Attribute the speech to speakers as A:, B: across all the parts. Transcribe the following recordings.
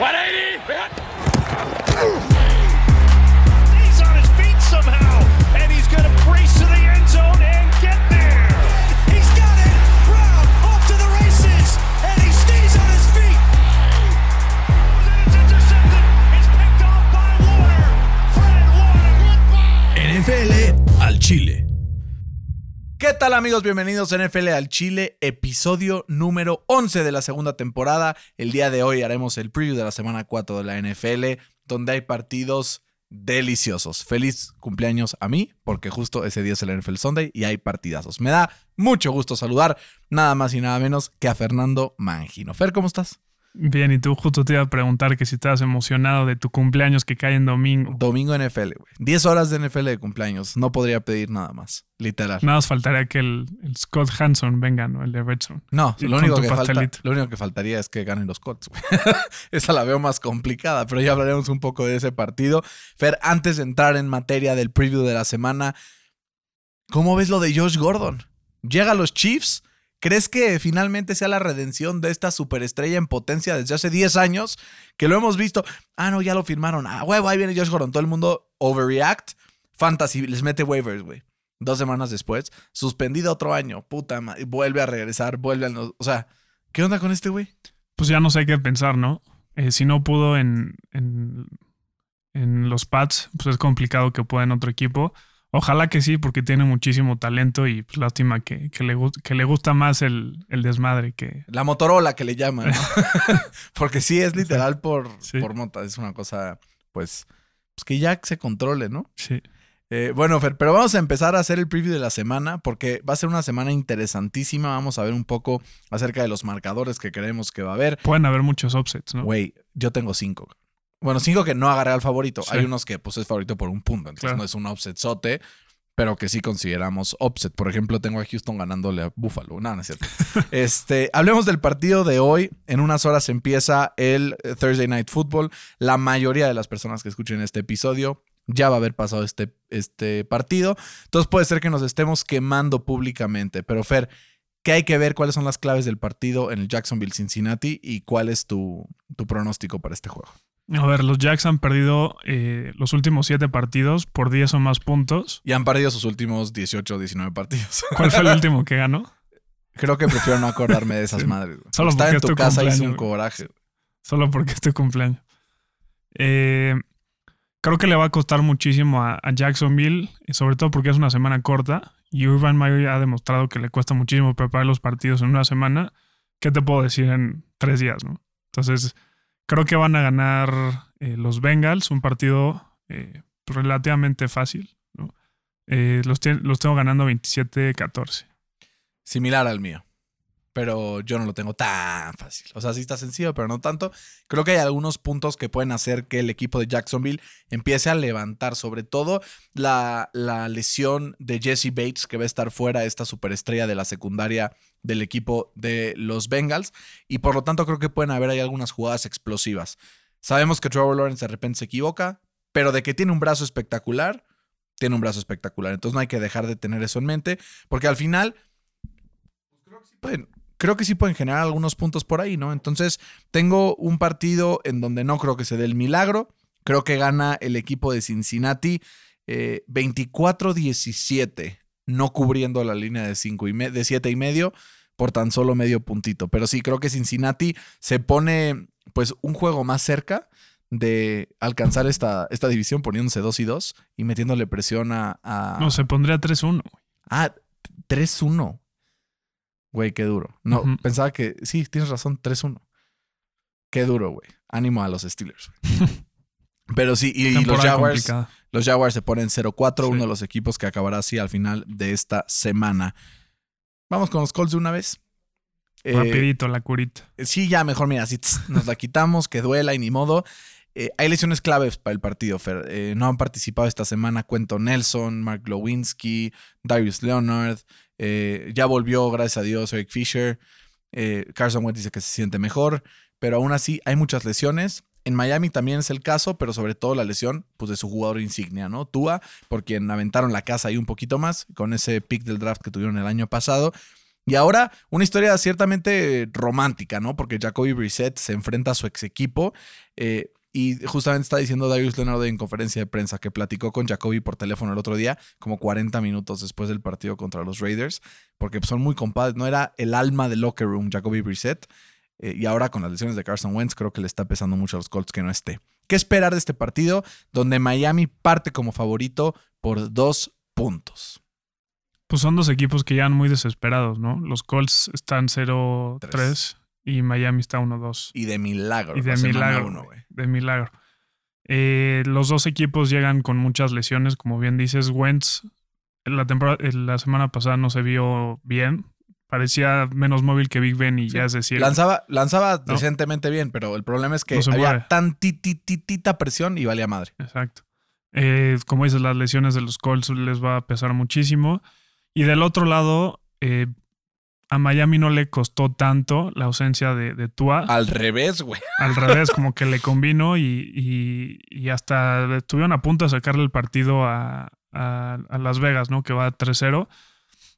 A: 180.
B: ¿Qué tal amigos? Bienvenidos a NFL al Chile, episodio número 11 de la segunda temporada. El día de hoy haremos el preview de la semana 4 de la NFL, donde hay partidos deliciosos. Feliz cumpleaños a mí, porque justo ese día es el NFL Sunday y hay partidazos. Me da mucho gusto saludar nada más y nada menos que a Fernando Mangino. Fer, ¿cómo estás?
C: Bien, y tú justo te iba a preguntar que si estabas emocionado de tu cumpleaños que cae en domingo.
B: Domingo NFL, güey. 10 horas de NFL de cumpleaños. No podría pedir nada más, literal.
C: Nada más faltaría que el, el Scott Hanson venga, ¿no? El de Redstone.
B: No, lo único, que falta, lo único que faltaría es que ganen los Colts. güey. Esa la veo más complicada, pero ya hablaremos un poco de ese partido. Fer, antes de entrar en materia del preview de la semana, ¿cómo ves lo de Josh Gordon? ¿Llega a los Chiefs? ¿Crees que finalmente sea la redención de esta superestrella en potencia desde hace 10 años? Que lo hemos visto. Ah, no, ya lo firmaron. Ah, huevo, ahí viene Josh Gordon. Todo el mundo overreact. Fantasy les mete waivers, güey. Dos semanas después, suspendido otro año. Puta madre. Vuelve a regresar, vuelve a. O sea, ¿qué onda con este güey?
C: Pues ya no sé qué pensar, ¿no? Eh, si no pudo en, en, en los Pats, pues es complicado que pueda en otro equipo. Ojalá que sí, porque tiene muchísimo talento y pues lástima que, que le, que le gusta más el, el desmadre que...
B: La Motorola que le llaman, ¿no? Porque sí es literal por,
C: Sí.
B: por mota. Es una cosa, pues, pues que ya se controle, ¿no?
C: Sí.
B: Eh, bueno, Fer, pero vamos a empezar a hacer el preview de la semana porque va a ser una semana interesantísima. Vamos a ver un poco acerca de los marcadores que creemos que va a haber.
C: Pueden haber muchos offsets, ¿no?
B: Güey, yo tengo cinco. Bueno, cinco que no agarré al favorito.
C: Sí.
B: Hay unos que pues es favorito por un punto, entonces
C: Claro.
B: no es un offset sote, pero que sí consideramos offset. Por ejemplo, tengo a Houston ganándole a Buffalo. No, no es cierto. este, hablemos del partido de hoy. En unas horas empieza el eh, Thursday Night Football. La mayoría de las personas que escuchen este episodio ya va a haber pasado este, este partido. Entonces puede ser que nos estemos quemando públicamente. Pero Fer, ¿qué hay que ver? ¿Cuáles son las claves del partido en el Jacksonville Cincinnati? ¿Y cuál es tu, tu pronóstico para este juego?
C: A ver, los Jacks han perdido eh, los últimos siete partidos por 10 o más puntos.
B: Y han perdido sus últimos 18 o 19 partidos.
C: ¿Cuál fue el último que ganó?
B: Creo que prefiero no acordarme de esas
C: Sí.
B: madres.
C: Solo
B: Estar
C: porque
B: en
C: es
B: tu
C: tu
B: casa hizo un coraje.
C: Solo porque es tu cumpleaños. Eh, creo que le va a costar muchísimo a, a Jacksonville, y sobre todo porque es una semana corta. Y Urban Meyer ha demostrado que le cuesta muchísimo preparar los partidos en una semana. ¿Qué te puedo decir en tres días? ¿no? Entonces, creo que van a ganar eh, los Bengals, un partido eh, relativamente fácil. Eh, los, los tengo ganando 27-14.
B: Similar al mío. Pero yo no lo tengo tan fácil. O sea, sí está sencillo, pero no tanto. Creo que hay algunos puntos que pueden hacer que el equipo de Jacksonville empiece a levantar. Sobre todo la, la lesión de Jesse Bates, que va a estar fuera, esta superestrella de la secundaria del equipo de los Bengals. Y por lo tanto, creo que pueden haber ahí algunas jugadas explosivas. Sabemos que Trevor Lawrence de repente se equivoca, pero de que tiene un brazo espectacular, tiene un brazo espectacular. Entonces no hay que dejar de tener eso en mente, porque al final creo que sí pueden, creo que sí pueden generar algunos puntos por ahí, ¿no? Entonces, tengo un partido en donde no creo que se dé el milagro. Creo que gana el equipo de Cincinnati eh, 24-17, no cubriendo la línea de, cinco y me- de 7 y medio por tan solo medio puntito. Pero sí, creo que Cincinnati se pone pues un juego más cerca de alcanzar esta, esta división poniéndose 2 y 2 y metiéndole presión a... a-
C: No, se pondría 3-1.
B: Ah, 3-1. Güey, qué duro. No, pensaba que. Sí, tienes razón, 3-1. Qué duro, güey. Ánimo a los Steelers. Pero sí, y, los Jaguars,
C: complicada.
B: los Jaguars se ponen 0-4,
C: Sí.
B: uno de los equipos que acabará así al final de esta semana. Vamos con los Colts de una vez. Eh,
C: Rapidito, la curita.
B: Sí, ya mejor, mira, así tss, nos la quitamos, que duela y ni modo. Eh, hay lesiones claves para el partido, Fer. Eh, no han participado esta semana Cuento Nelson, Mark Glowinski, Darius Leonard. Eh, ya volvió, gracias a Dios, Eric Fisher. Eh, Carson Wentz dice que se siente mejor, pero aún así hay muchas lesiones. En Miami también es el caso, pero sobre todo la lesión pues, de su jugador insignia, ¿no? Tua, por quien aventaron la casa ahí un poquito más con ese pick del draft que tuvieron el año pasado. Y ahora una historia ciertamente romántica, ¿no? Porque Jacoby Brissett se enfrenta a su ex equipo. eh, y justamente está diciendo Darius Leonard en conferencia de prensa que platicó con Jacoby por teléfono el otro día, como 40 minutos después del partido contra los Raiders, porque son muy compadres. No era el alma del locker room, Jacoby Brissett. eh, y ahora con las lesiones de Carson Wentz, creo que le está pesando mucho a los Colts que no esté. ¿Qué esperar de este partido? Donde Miami parte como favorito por dos puntos.
C: Pues son dos equipos que ya han muy desesperados, ¿no? Los Colts están 0-3 y Miami está 1-2.
B: Y de milagro.
C: Y de milagro,
B: uno,
C: de milagro. Eh, los dos equipos llegan con muchas lesiones, como bien dices. Wentz la, temporada, eh, la semana pasada no se vio bien. Parecía menos móvil que Big Ben y ya es decir.
B: Lanzaba, lanzaba
C: No.
B: decentemente bien, pero el problema es que
C: No
B: había tantititita presión y valía madre.
C: Exacto. Eh, como dices, las lesiones de los Colts les va a pesar muchísimo. Y del otro lado, eh, a Miami no le costó tanto la ausencia de, de Tua.
B: Al revés, güey.
C: Al revés, como que le combinó y, y- y hasta estuvieron a punto de sacarle el partido a, a- a Las Vegas, ¿no? Que va 3-0.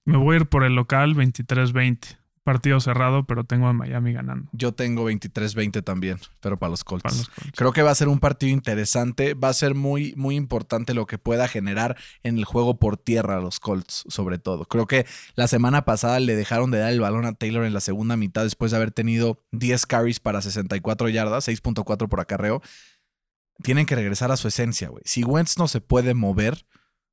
C: Me voy a ir por el local 23-20. Partido cerrado, pero tengo a Miami ganando.
B: Yo tengo 23-20 también, pero para los Colts.
C: para los Colts.
B: Creo que va a ser un partido interesante. Va a ser muy, muy importante lo que pueda generar en el juego por tierra a los Colts, sobre todo. Creo que la semana pasada le dejaron de dar el balón a Taylor en la segunda mitad después de haber tenido 10 carries para 64 yardas, 6.4 por acarreo. Tienen que regresar a su esencia, güey. Si Wentz no se puede mover,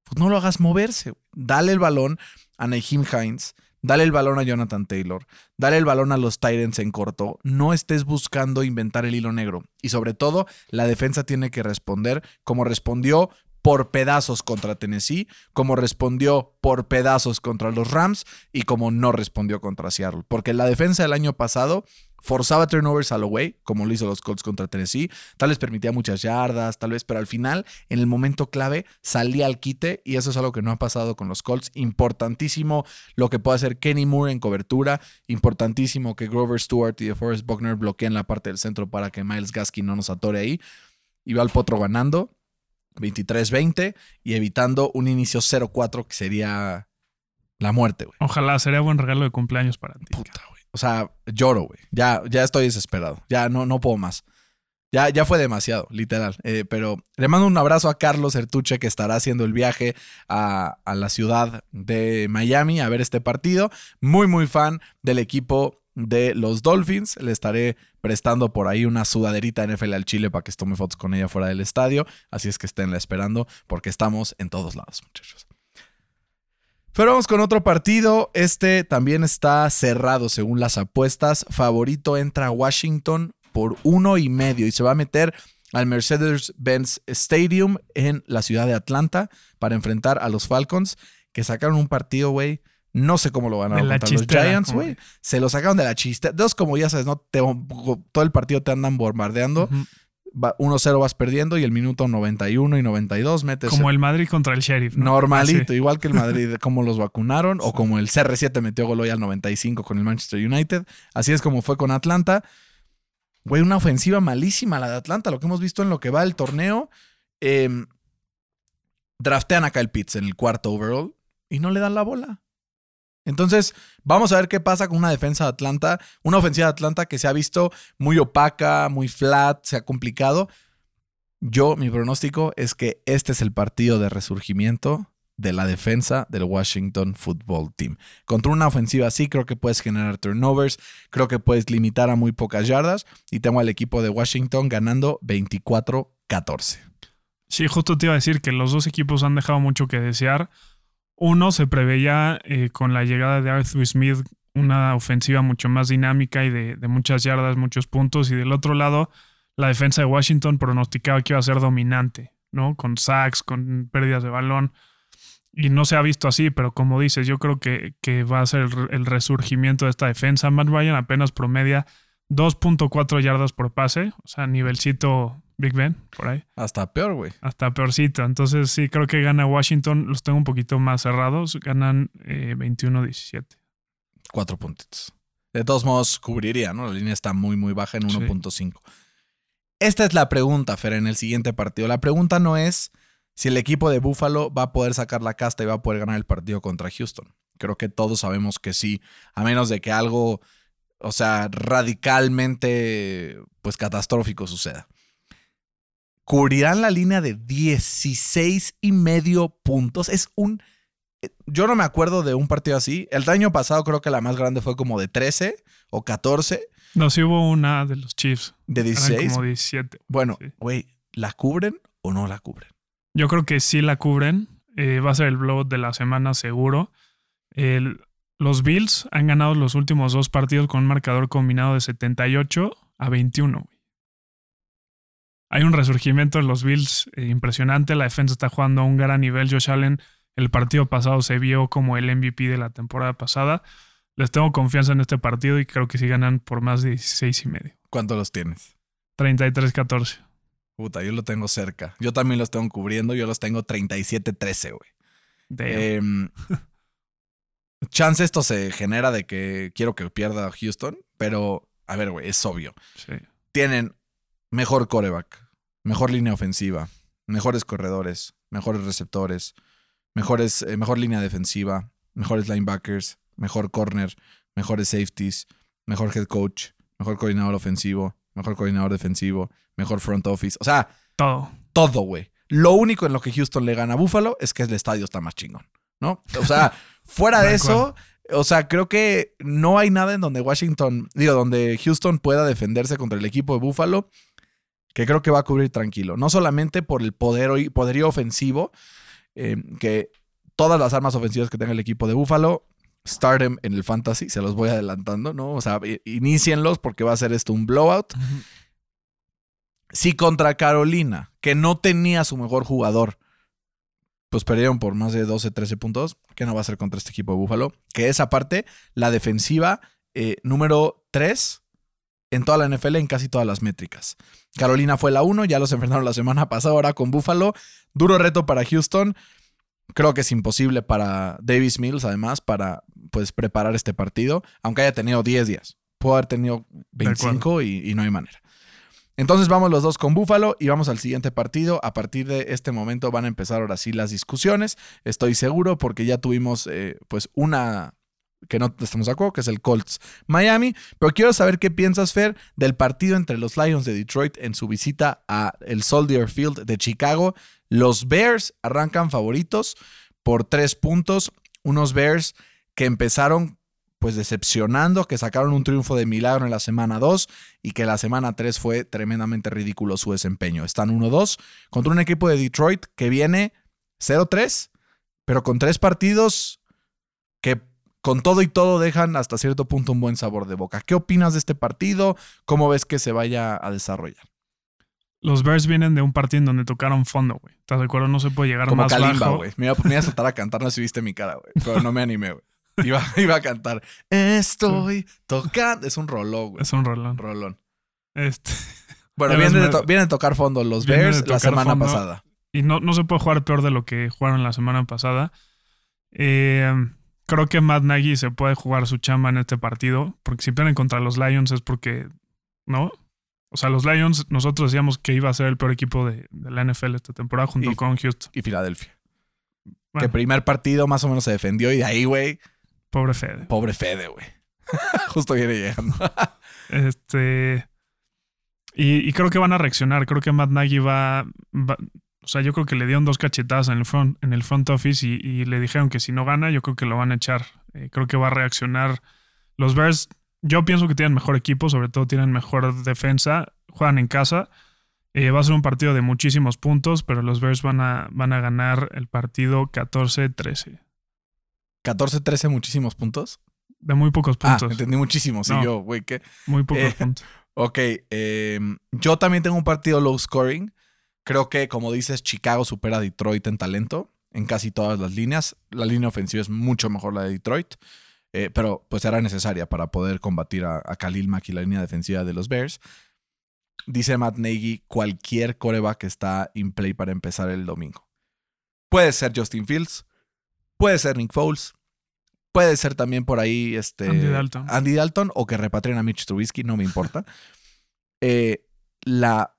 B: pues no lo hagas moverse. Dale el balón a Naheem Hines. Dale el balón a Jonathan Taylor. Dale el balón a los Titans en corto. No estés buscando inventar el hilo negro. Y sobre todo, la defensa tiene que responder como respondió por pedazos contra Tennessee, como respondió por pedazos contra los Rams y como no respondió contra Seattle. Porque la defensa del año pasado forzaba turnovers a lo way, como lo hizo los Colts contra Tennessee. Tal vez permitía muchas yardas, tal vez, pero al final, en el momento clave, salía al quite y eso es algo que no ha pasado con los Colts. Importantísimo lo que puede hacer Kenny Moore en cobertura. Importantísimo que Grover Stewart y DeForest Buckner bloqueen la parte del centro para que Miles Gaskin no nos atore ahí. Y va al potro ganando 23-20 y evitando un inicio 0-4 que sería la muerte, güey.
C: Ojalá, sería buen regalo de cumpleaños para ti.
B: Puta, güey. O sea, lloro, güey. Ya, ya estoy desesperado. Ya no, no puedo más. Ya, ya fue demasiado, literal. Eh, pero le mando un abrazo a Carlos Ertuche que estará haciendo el viaje a, a la ciudad de Miami a ver este partido. Muy, muy fan del equipo de los Dolphins. Le estaré prestando por ahí una sudaderita NFL al Chile para que tome fotos con ella fuera del estadio. Así es que esténla esperando porque estamos en todos lados, muchachos. Pero vamos con otro partido. Este también está cerrado según las apuestas. Favorito entra Washington por uno y medio y se va a meter al Mercedes-Benz Stadium en la ciudad de Atlanta para enfrentar a los Falcons que sacaron un partido, güey. No sé cómo lo van a los Giants, güey. Se lo sacaron de la chiste. Dos, como ya sabes, ¿no? Te- todo el partido te andan bombardeando. Va- 1-0 vas perdiendo y el minuto 91 y 92 metes
C: Como el Madrid contra el Sheriff. ¿no?
B: Normalito,
C: Así.
B: igual que el Madrid, como los vacunaron, o como el CR7 metió gol hoy al 95 con el Manchester United. Así es como fue con Atlanta. Güey, una ofensiva malísima la de Atlanta, lo que hemos visto en lo que va el torneo. Eh, draftean a Kyle Pitts en el cuarto overall y no le dan la bola. Entonces, vamos a ver qué pasa con una defensa de Atlanta, una ofensiva de Atlanta que se ha visto muy opaca, muy flat, se ha complicado. Yo, mi pronóstico es que este es el partido de resurgimiento de la defensa del Washington Football Team. Contra una ofensiva así, creo que puedes generar turnovers, creo que puedes limitar a muy pocas yardas y tengo al equipo de Washington ganando 24-14.
C: Sí, justo te iba a decir que los dos equipos han dejado mucho que desear. Uno se preveía eh, con la llegada de Arthur Smith una ofensiva mucho más dinámica y de, muchas yardas, muchos puntos. Y del otro lado, la defensa de Washington pronosticaba que iba a ser dominante, ¿no? Con sacks, con pérdidas de balón. Y no se ha visto así, pero como dices, yo creo que, que va a ser el, el resurgimiento de esta defensa. Matt Ryan apenas promedia 2.4 yardas por pase, o sea, nivelcito Big Ben, por ahí
B: Hasta peor, güey.
C: hasta peorcito. Entonces sí, creo que gana Washington. Los tengo un poquito más cerrados. Ganan eh, 21-17.
B: Cuatro puntitos. De todos modos, cubriría, ¿no? La línea está muy, muy baja en
C: Sí.
B: 1.5. Esta es la pregunta, Fer, en el siguiente partido. La pregunta no es si el equipo de Buffalo va a poder sacar la casta y va a poder ganar el partido contra Houston. Creo que todos sabemos que sí, a menos de que algo, o sea, radicalmente, pues catastrófico suceda. Cubrirán la línea de 16 y medio puntos. Es un... Yo no me acuerdo de un partido así. El año pasado creo que la más grande fue como de 13 o 14.
C: No, sí hubo una de los Chiefs.
B: ¿De
C: Eran
B: 16?
C: como 17.
B: Bueno,
C: Sí.
B: güey, ¿la cubren o no la cubren?
C: Yo creo que sí la cubren. Eh, va a ser el blowout de la semana seguro. El- los Bills han ganado los últimos dos partidos con un marcador combinado de 78 a 21. güey. Hay un resurgimiento en los Bills eh, impresionante. La defensa está jugando a un gran nivel. Josh Allen, el partido pasado se vio como el MVP de la temporada pasada. Les tengo confianza en este partido y creo que sí ganan por más de 16 y medio.
B: ¿Cuánto los tienes?
C: 33-14.
B: Puta, yo lo tengo cerca. Yo también los tengo cubriendo. Yo los tengo 37-13, güey. Em, chance esto se genera de que quiero que pierda Houston, pero a ver, güey, es obvio.
C: Sí.
B: Tienen mejor coreback, mejor línea ofensiva, mejores corredores, mejores receptores, mejores, eh, mejor línea defensiva, mejores linebackers, mejor corner, mejores safeties, mejor head coach, mejor coordinador ofensivo, mejor coordinador defensivo, mejor front office. O sea,
C: Todo.
B: todo, güey. Lo único en lo que Houston le gana a Buffalo es que el estadio está más chingón, ¿no? O sea, fuera de eso, o sea, creo que no hay nada en donde Washington, digo, donde Houston pueda defenderse contra el equipo de Buffalo, que creo que va a cubrir tranquilo. No solamente por el poder, poderío ofensivo, eh, que todas las armas ofensivas que tenga el equipo de Buffalo, start em en el fantasy, se los voy adelantando, ¿no? O sea, i- inícienlos porque va a ser esto un blowout. Si contra Carolina, que no tenía su mejor jugador, pues perdieron por más de 12, 13 puntos, ¿qué no va a ser contra este equipo de Búfalo? Que es aparte la defensiva eh, número 3 en toda la NFL en casi todas las métricas. Carolina fue la 1, ya los enfrentaron la semana pasada, ahora con Búfalo. Duro reto para Houston. Creo que es imposible para Davis Mills, además, para pues preparar este partido, aunque haya tenido 10 días. Pudo haber tenido 25 y, y no hay manera. Entonces vamos los dos con Búfalo y vamos al siguiente partido. A partir de este momento van a empezar ahora sí las discusiones. Estoy seguro porque ya tuvimos eh, pues una que no estamos de acuerdo, que es el Colts Miami. Pero quiero saber qué piensas, Fer, del partido entre los Lions de Detroit en su visita a el Soldier Field de Chicago. Los Bears arrancan favoritos por tres puntos. Unos Bears que empezaron pues decepcionando, que sacaron un triunfo de milagro en la semana 2 y que la semana 3 fue tremendamente ridículo su desempeño. Están 1-2 contra un equipo de Detroit que viene 0-3, pero con tres partidos que con todo y todo dejan hasta cierto punto un buen sabor de boca. ¿Qué opinas de este partido? ¿Cómo ves que se vaya a desarrollar?
C: Los Bears vienen de un partido en donde tocaron fondo, güey. ¿Estás de acuerdo? No se puede llegar
B: Como
C: más
B: Kalimba,
C: bajo.
B: güey. Me iba, me iba a saltar a cantar, no si viste mi cara, güey. Pero no me animé, güey. Iba, iba a cantar. Estoy tocando. Es un rolón, güey.
C: Es un rolón.
B: Rolón.
C: Este,
B: Bueno, vienen de, to- tocar fondo los Bears la semana
C: fondo.
B: pasada.
C: y no, no se puede jugar peor de lo que jugaron la semana pasada. Eh, creo que Matt Nagy se puede jugar su chamba en este partido. Porque si pierden contra los Lions es porque. ¿No? O sea, los Lions, nosotros decíamos que iba a ser el peor equipo de, de la NFL esta temporada junto
B: Y-
C: con Houston.
B: Y Filadelfia.
C: Bueno,
B: Que primer partido más o menos se defendió y de ahí, güey,
C: pobre Fede.
B: pobre Fede, güey. Justo viene llegando.
C: Este. Y, y creo que van a reaccionar. Creo que Matt Nagy va, va- O sea, yo creo que le dieron dos cachetadas en el front, en el front office y, y le dijeron que si no gana, yo creo que lo van a echar. Eh, creo que va a reaccionar. Los Bears, yo pienso que tienen mejor equipo, sobre todo tienen mejor defensa. Juegan en casa. Eh, va a ser un partido de muchísimos puntos, pero los Bears van a, van a ganar el partido 14-13.
B: 14-13, muchísimos puntos.
C: De muy pocos
B: Ah,
C: puntos.
B: entendí muchísimos. Y
C: No.
B: yo, güey, ¿qué?
C: muy pocos
B: Eh,
C: puntos.
B: Ok, yo también tengo un partido low scoring. Creo que, como dices, Chicago supera a Detroit en talento en casi todas las líneas. La línea ofensiva es mucho mejor la de Detroit, eh, pero pues era necesaria para poder combatir a, a Khalil Mack y la línea defensiva de los Bears. Dice Matt Nagy, cualquier coreback está in play para empezar el domingo. Puede ser Justin Fields, puede ser Nick Foles, puede ser también por ahí este,
C: Andy Dalton.
B: Andy Dalton o que repatrien a Mitch Trubisky, no me importa. Eh, la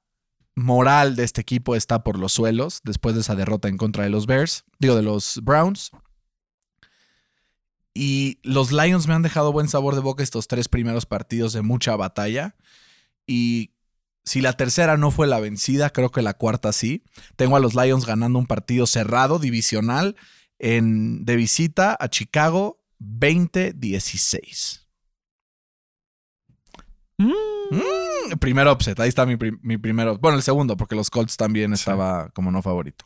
B: moral de este equipo está por los suelos después de esa derrota en contra de los Bears, digo, de los Browns. Y los Lions me han dejado buen sabor de boca estos tres primeros partidos de mucha batalla. Y si la tercera no fue la vencida, creo que la cuarta sí. Tengo a los Lions ganando un partido cerrado, divisional, en, de visita a Chicago 20-16. Mm, primer upset, ahí está mi, mi primero. Bueno, el segundo, porque los Colts también estaba como no favorito.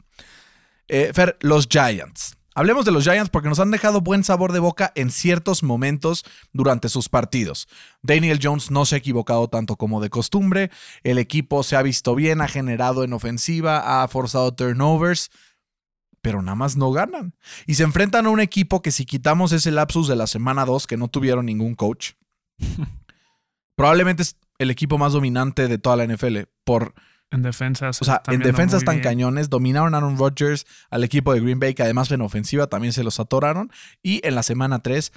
B: Eh, Fer, los Giants. Hablemos de los Giants porque nos han dejado buen sabor de boca en ciertos momentos durante sus partidos. Daniel Jones no se ha equivocado tanto como de costumbre. El equipo se ha visto bien, ha generado en ofensiva, ha forzado turnovers, pero nada más no ganan. Y se enfrentan a un equipo que si quitamos ese lapsus de la semana 2 que no tuvieron ningún coach, probablemente el equipo más dominante de toda la NFL por
C: En defensas.
B: o sea, en
C: viendo
B: defensa
C: muy
B: están
C: bien.
B: cañones. Dominaron a Aaron Rodgers al equipo de Green Bay, que además en ofensiva también se los atoraron. Y en la semana 3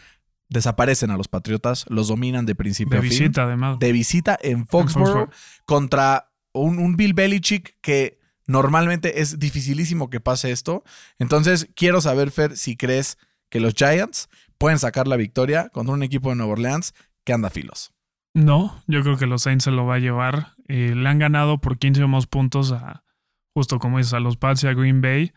B: desaparecen a los Patriotas, los dominan de principio
C: De
B: a fin.
C: visita, además.
B: De visita en Foxborough,
C: Foxborough.
B: contra un, un Bill Belichick que normalmente es dificilísimo que pase esto. Entonces, quiero saber, Fer, si crees que los Giants pueden sacar la victoria contra un equipo de Nueva Orleans que anda filos.
C: No, yo creo que los Saints se lo va a llevar. Eh, le han ganado por 15 o más puntos a, justo como dices, a los Pats y a Green Bay.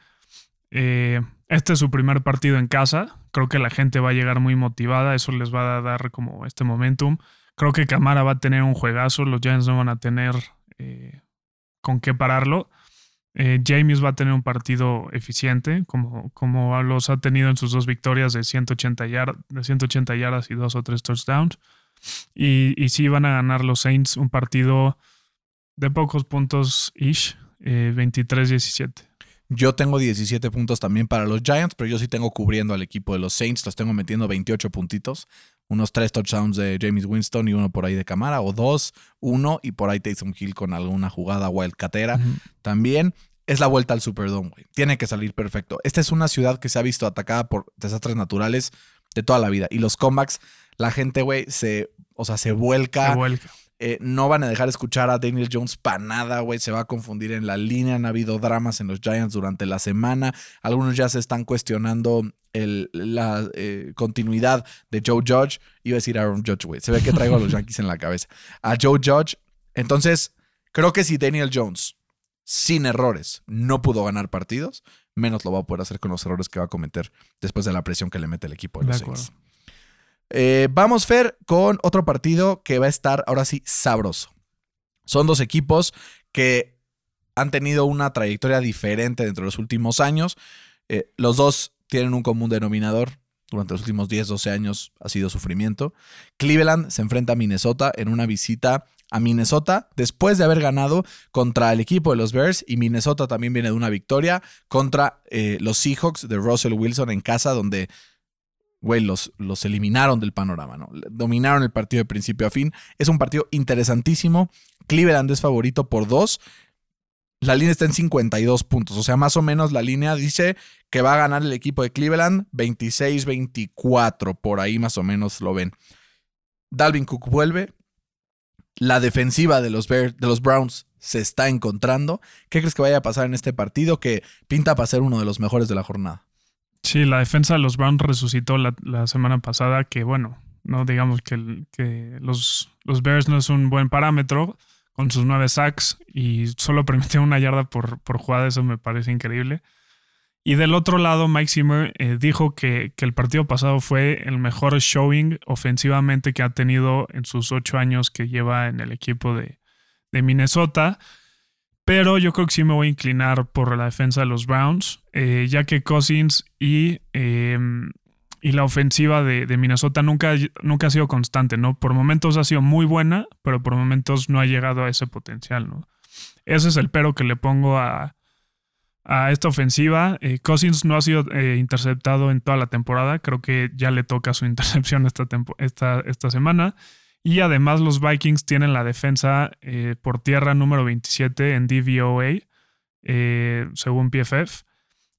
C: Eh, este es su primer partido en casa. Creo que la gente va a llegar muy motivada. Eso les va a dar como este momentum. Creo que Camara va a tener un juegazo. Los Giants no van a tener eh, con qué pararlo. Eh, James va a tener un partido eficiente, como, como los ha tenido en sus dos victorias de 180, yard- de 180 yardas y dos o tres touchdowns. Y, y sí van a ganar los Saints un partido de pocos puntos ish, eh, 23-17.
B: Yo tengo 17 puntos también para los Giants, pero yo sí tengo cubriendo al equipo de los Saints. Los tengo metiendo 28 puntitos. Unos 3 touchdowns de James Winston y uno por ahí de Camara, o dos, uno, y por ahí Taysom Hill con alguna jugada wildcatera. También es la vuelta al Superdome, güey. Tiene que salir perfecto. Esta es una ciudad que se ha visto atacada por desastres naturales de toda la vida. Y los comebacks, la gente, güey, se, o sea, se vuelca.
C: Se vuelca.
B: Eh, no van a dejar escuchar a Daniel Jones para nada, güey. Se va a confundir en la línea. Han habido dramas en los Giants durante la semana. Algunos ya se están cuestionando el- la eh, continuidad de Joe Judge. Iba a decir Aaron Judge, güey. Se ve que traigo a los Yankees en la cabeza. A Joe Judge. Entonces, creo que si Daniel Jones, sin errores, no pudo ganar partidos, menos lo va a poder hacer con los errores que va a cometer después de la presión que le mete el equipo de
C: De
B: los
C: acuerdo.
B: Eh, vamos, Fer, con otro partido que va a estar ahora sí sabroso. Son dos equipos que han tenido una trayectoria diferente dentro de los últimos años. Eh, los dos tienen un común denominador. Durante los últimos 10, 12 años ha sido sufrimiento. Cleveland se enfrenta a Minnesota en una visita a Minnesota después de haber ganado contra el equipo de los Bears y Minnesota también viene de una victoria contra eh, los Seahawks de Russell Wilson en casa donde güey, los, los eliminaron del panorama, ¿no? Dominaron el partido de principio a fin. Es un partido interesantísimo. Cleveland es favorito por dos. La línea está en 52 puntos. O sea, más o menos la línea dice que va a ganar el equipo de Cleveland 26-24. Por ahí más o menos lo ven. Dalvin Cook vuelve. La defensiva de los, de los Browns se está encontrando. ¿Qué crees que vaya a pasar en este partido que pinta para ser uno de los mejores de la jornada?
C: Sí, la defensa de los Browns resucitó la, la semana pasada, que bueno, no digamos que, que los, los Bears no es un buen parámetro con sus nueve sacks y solo permitió una yarda por, por jugada, eso me parece increíble. Y del otro lado, Mike Zimmer eh, dijo que, que el partido pasado fue el mejor showing ofensivamente que ha tenido en sus ocho años que lleva en el equipo de, de Minnesota. Pero yo creo que sí me voy a inclinar por la defensa de los Browns, eh, ya que Cousins y, eh, y la ofensiva de, Minnesota nunca, nunca ha sido constante, ¿no? Por momentos ha sido muy buena, pero por momentos no ha llegado a ese potencial, ¿no? Ese es el pero que le pongo a, a esta ofensiva. Eh, Cousins no ha sido eh, interceptado en toda la temporada, creo que ya le toca su intercepción esta, esta, esta semana. Y además los Vikings tienen la defensa eh, por tierra número 27 en DVOA, eh, según PFF.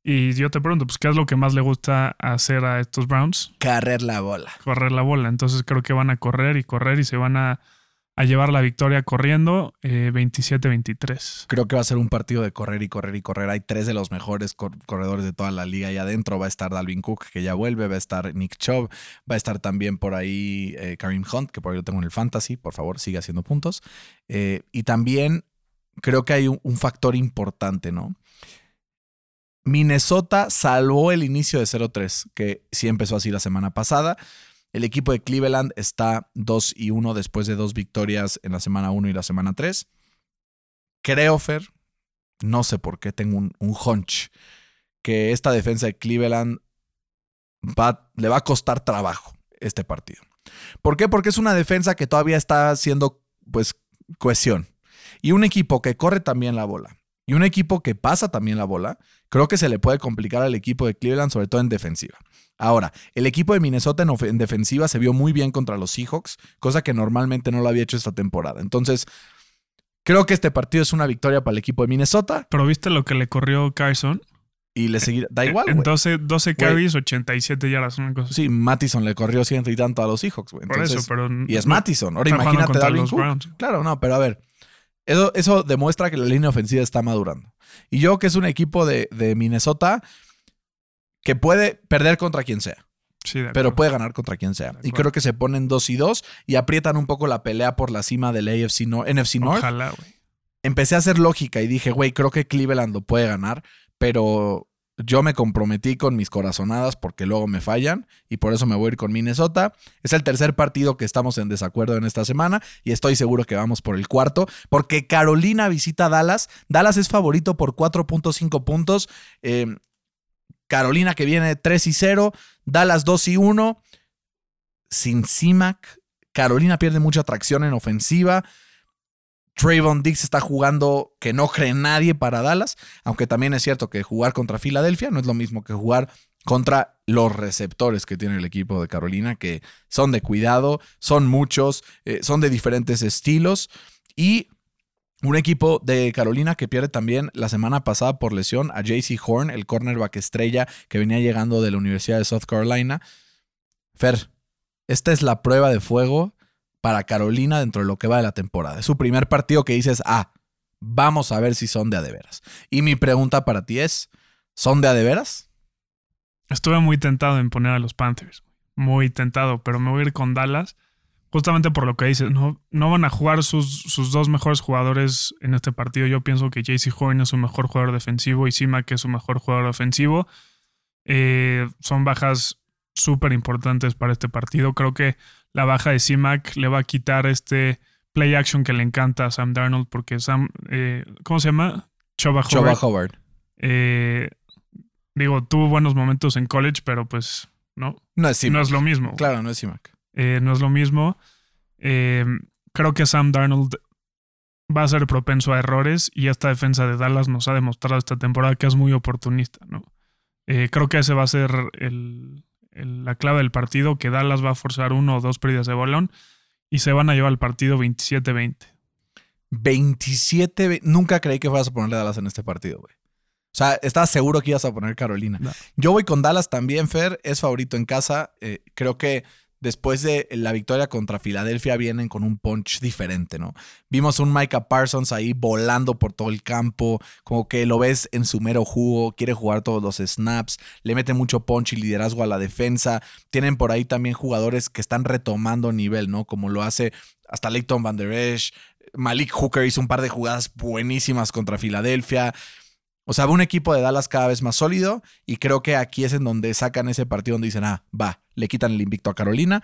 C: Y yo te pregunto, pues, ¿qué es lo que más le gusta hacer a estos Browns?
B: Carrer la bola.
C: Correr la bola. Entonces creo que van a correr y correr y se van a, a llevar la victoria corriendo eh, 27-23.
B: Creo que va a ser un partido de correr y correr y correr. Hay tres de los mejores cor- corredores de toda la liga ahí adentro. Va a estar Dalvin Cook, que ya vuelve. Va a estar Nick Chubb. Va a estar también por ahí eh, Kareem Hunt, que por ahí lo tengo en el fantasy. Por favor, sigue haciendo puntos. Eh, y también creo que hay un, un factor importante, ¿no? Minnesota salvó el inicio de 0-3, que sí empezó así la semana pasada. El equipo de Cleveland está 2 y 1 después de dos victorias en la semana 1 y la semana 3. Creo, Fer, no sé por qué, tengo un, un hunch, que esta defensa de Cleveland le va a costar trabajo este partido. ¿Por qué? Porque es una defensa que todavía está haciendo, pues, cohesión. Y un equipo que corre también la bola. Y un equipo que pasa también la bola, creo que se le puede complicar al equipo de Cleveland, sobre todo en defensiva. Ahora, el equipo de Minnesota en, defensiva se vio muy bien contra los Seahawks, cosa que normalmente no lo había hecho esta temporada. Entonces, creo que este partido es una victoria para el equipo de Minnesota
C: Pero viste lo que le corrió Carson.
B: y le seguirá. Da igual,
C: En
B: güey.
C: 12, 12 carries, 87 yardas, una cosa.
B: Sí, Mattison le corrió ciento y tanto a los Seahawks, güey.
C: Por
B: Entonces,
C: eso, pero.
B: y es
C: no-
B: Mattison. Ahora imagínate Dalvin
C: los
B: Cook.
C: Browns.
B: Claro, no, pero a ver. Eso, eso demuestra que la línea ofensiva está madurando. Y yo que es un equipo de, de Minnesota que puede perder contra quien sea,
C: Sí, de
B: pero puede ganar contra quien sea. Y creo que se ponen 2 y 2 y aprietan un poco la pelea por la cima del AFC Nor- NFC North.
C: Ojalá, güey.
B: Empecé a hacer lógica y dije, güey, creo que Cleveland lo puede ganar, pero yo me comprometí con mis corazonadas porque luego me fallan y por eso me voy a ir con Minnesota. Es el tercer partido que estamos en desacuerdo en esta semana y estoy seguro que vamos por el cuarto porque Carolina visita Dallas. Dallas es favorito por 4.5 puntos. Eh, Carolina que viene 3 y 0, Dallas 2 y 1. Sin CIMAC, Carolina pierde mucha tracción en ofensiva. Trayvon Dix está jugando que no cree nadie para Dallas, aunque también es cierto que jugar contra Filadelfia no es lo mismo que jugar contra los receptores que tiene el equipo de Carolina, que son de cuidado, son muchos, eh, son de diferentes estilos y un equipo de Carolina que pierde también la semana pasada por lesión a JC Horn, el cornerback estrella que venía llegando de la Universidad de South Carolina. Fer, esta es la prueba de fuego para Carolina dentro de lo que va de la temporada. Es su primer partido que dices, ah, vamos a ver si son de a de veras. Y mi pregunta para ti es, ¿son de a de veras?
C: Estuve muy tentado en poner a los Panthers. Muy tentado, pero me voy a ir con Dallas. Justamente por lo que dices, no, no van a jugar sus, sus dos mejores jugadores en este partido. Yo pienso que JC Horn es su mejor jugador defensivo y Sima que es su mejor jugador ofensivo. Eh, son bajas súper importantes para este partido. Creo que la baja de CIMAC le va a quitar este play action que le encanta a Sam Darnold porque Sam, eh, ¿cómo se llama? Choba
B: Choba
C: Howard.
B: Howard.
C: Eh, digo, tuvo buenos momentos en college, pero pues no,
B: No es Simac.
C: no es lo mismo.
B: Claro, no es Simac.
C: Eh, no es lo mismo. Eh, creo que Sam Darnold va a ser propenso a errores y esta defensa de Dallas nos ha demostrado esta temporada que es muy oportunista, ¿no? Eh, creo que ese va a ser el- el- la clave del partido, que Dallas va a forzar uno o dos pérdidas de balón y se van a llevar el partido 27-20.
B: 27. ve- Nunca creí que fueras a ponerle Dallas en este partido, güey. O sea, estaba seguro que ibas a poner Carolina.
C: No.
B: Yo voy con Dallas también, Fer. Es favorito en casa. Eh, creo que después de la victoria contra Filadelfia vienen con un punch diferente, ¿no? Vimos un Micah Parsons ahí volando por todo el campo, como que lo ves en su mero jugo, quiere jugar todos los snaps, le mete mucho punch y liderazgo a la defensa. Tienen por ahí también jugadores que están retomando nivel, ¿no? Como lo hace hasta Leighton Van Der Esch. Malik Hooker hizo un par de jugadas buenísimas contra Filadelfia. O sea, va un equipo de Dallas cada vez más sólido y creo que aquí es en donde sacan ese partido donde dicen, ah, va, le quitan el invicto a Carolina,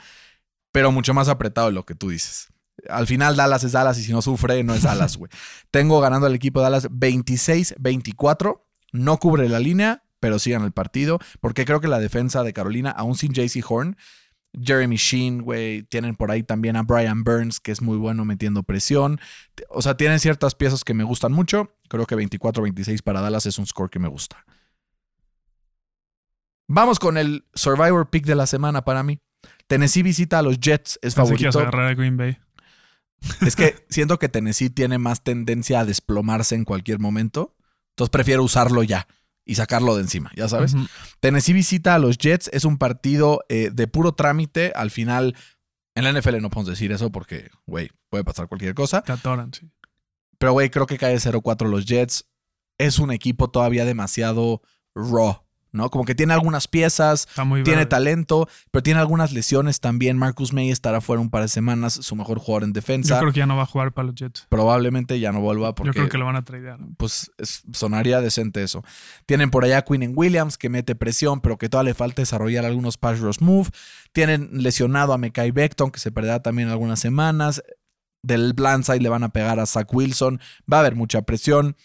B: pero mucho más apretado de lo que tú dices. Al final Dallas es Dallas y si no sufre no es Dallas, güey. Tengo ganando el equipo de Dallas 26-24, no cubre la línea, pero sigan el partido, porque creo que la defensa de Carolina, aún sin JC Horn, Jeremy Sheen, güey, tienen por ahí también a Brian Burns, que es muy bueno metiendo presión. O sea, tienen ciertas piezas que me gustan mucho. Creo que 24-26 para Dallas es un score que me gusta. Vamos con el Survivor Pick de la semana para mí. Tennessee visita a los Jets, es favorito.
C: a Green Bay.
B: Es que siento que Tennessee tiene más tendencia a desplomarse en cualquier momento. Entonces prefiero usarlo ya y sacarlo de encima, ya sabes. Tennessee visita a los Jets. Es un partido eh, de puro trámite. Al final En la NFL no podemos decir eso porque, güey, puede pasar cualquier cosa.
C: Te atoran, sí.
B: Pero, güey, creo que cae 0-4 los Jets. Es un equipo todavía demasiado raw, ¿no? Como que tiene algunas piezas, tiene
C: verde.
B: talento, pero tiene algunas lesiones también. Marcus May estará fuera un par de semanas, su mejor jugador en
C: Yo
B: defensa.
C: creo que ya no va a jugar para los Jets.
B: Probablemente ya no vuelva porque
C: Yo creo que lo van a tradear.
B: pues es- sonaría decente eso. Tienen por allá a Quinn Williams que mete presión, pero que todavía le falta desarrollar algunos pass rush move. Tienen lesionado a Mekai Beckton, que se perderá también algunas semanas. Del blindside le van a pegar a Zach Wilson. Va a haber mucha presión.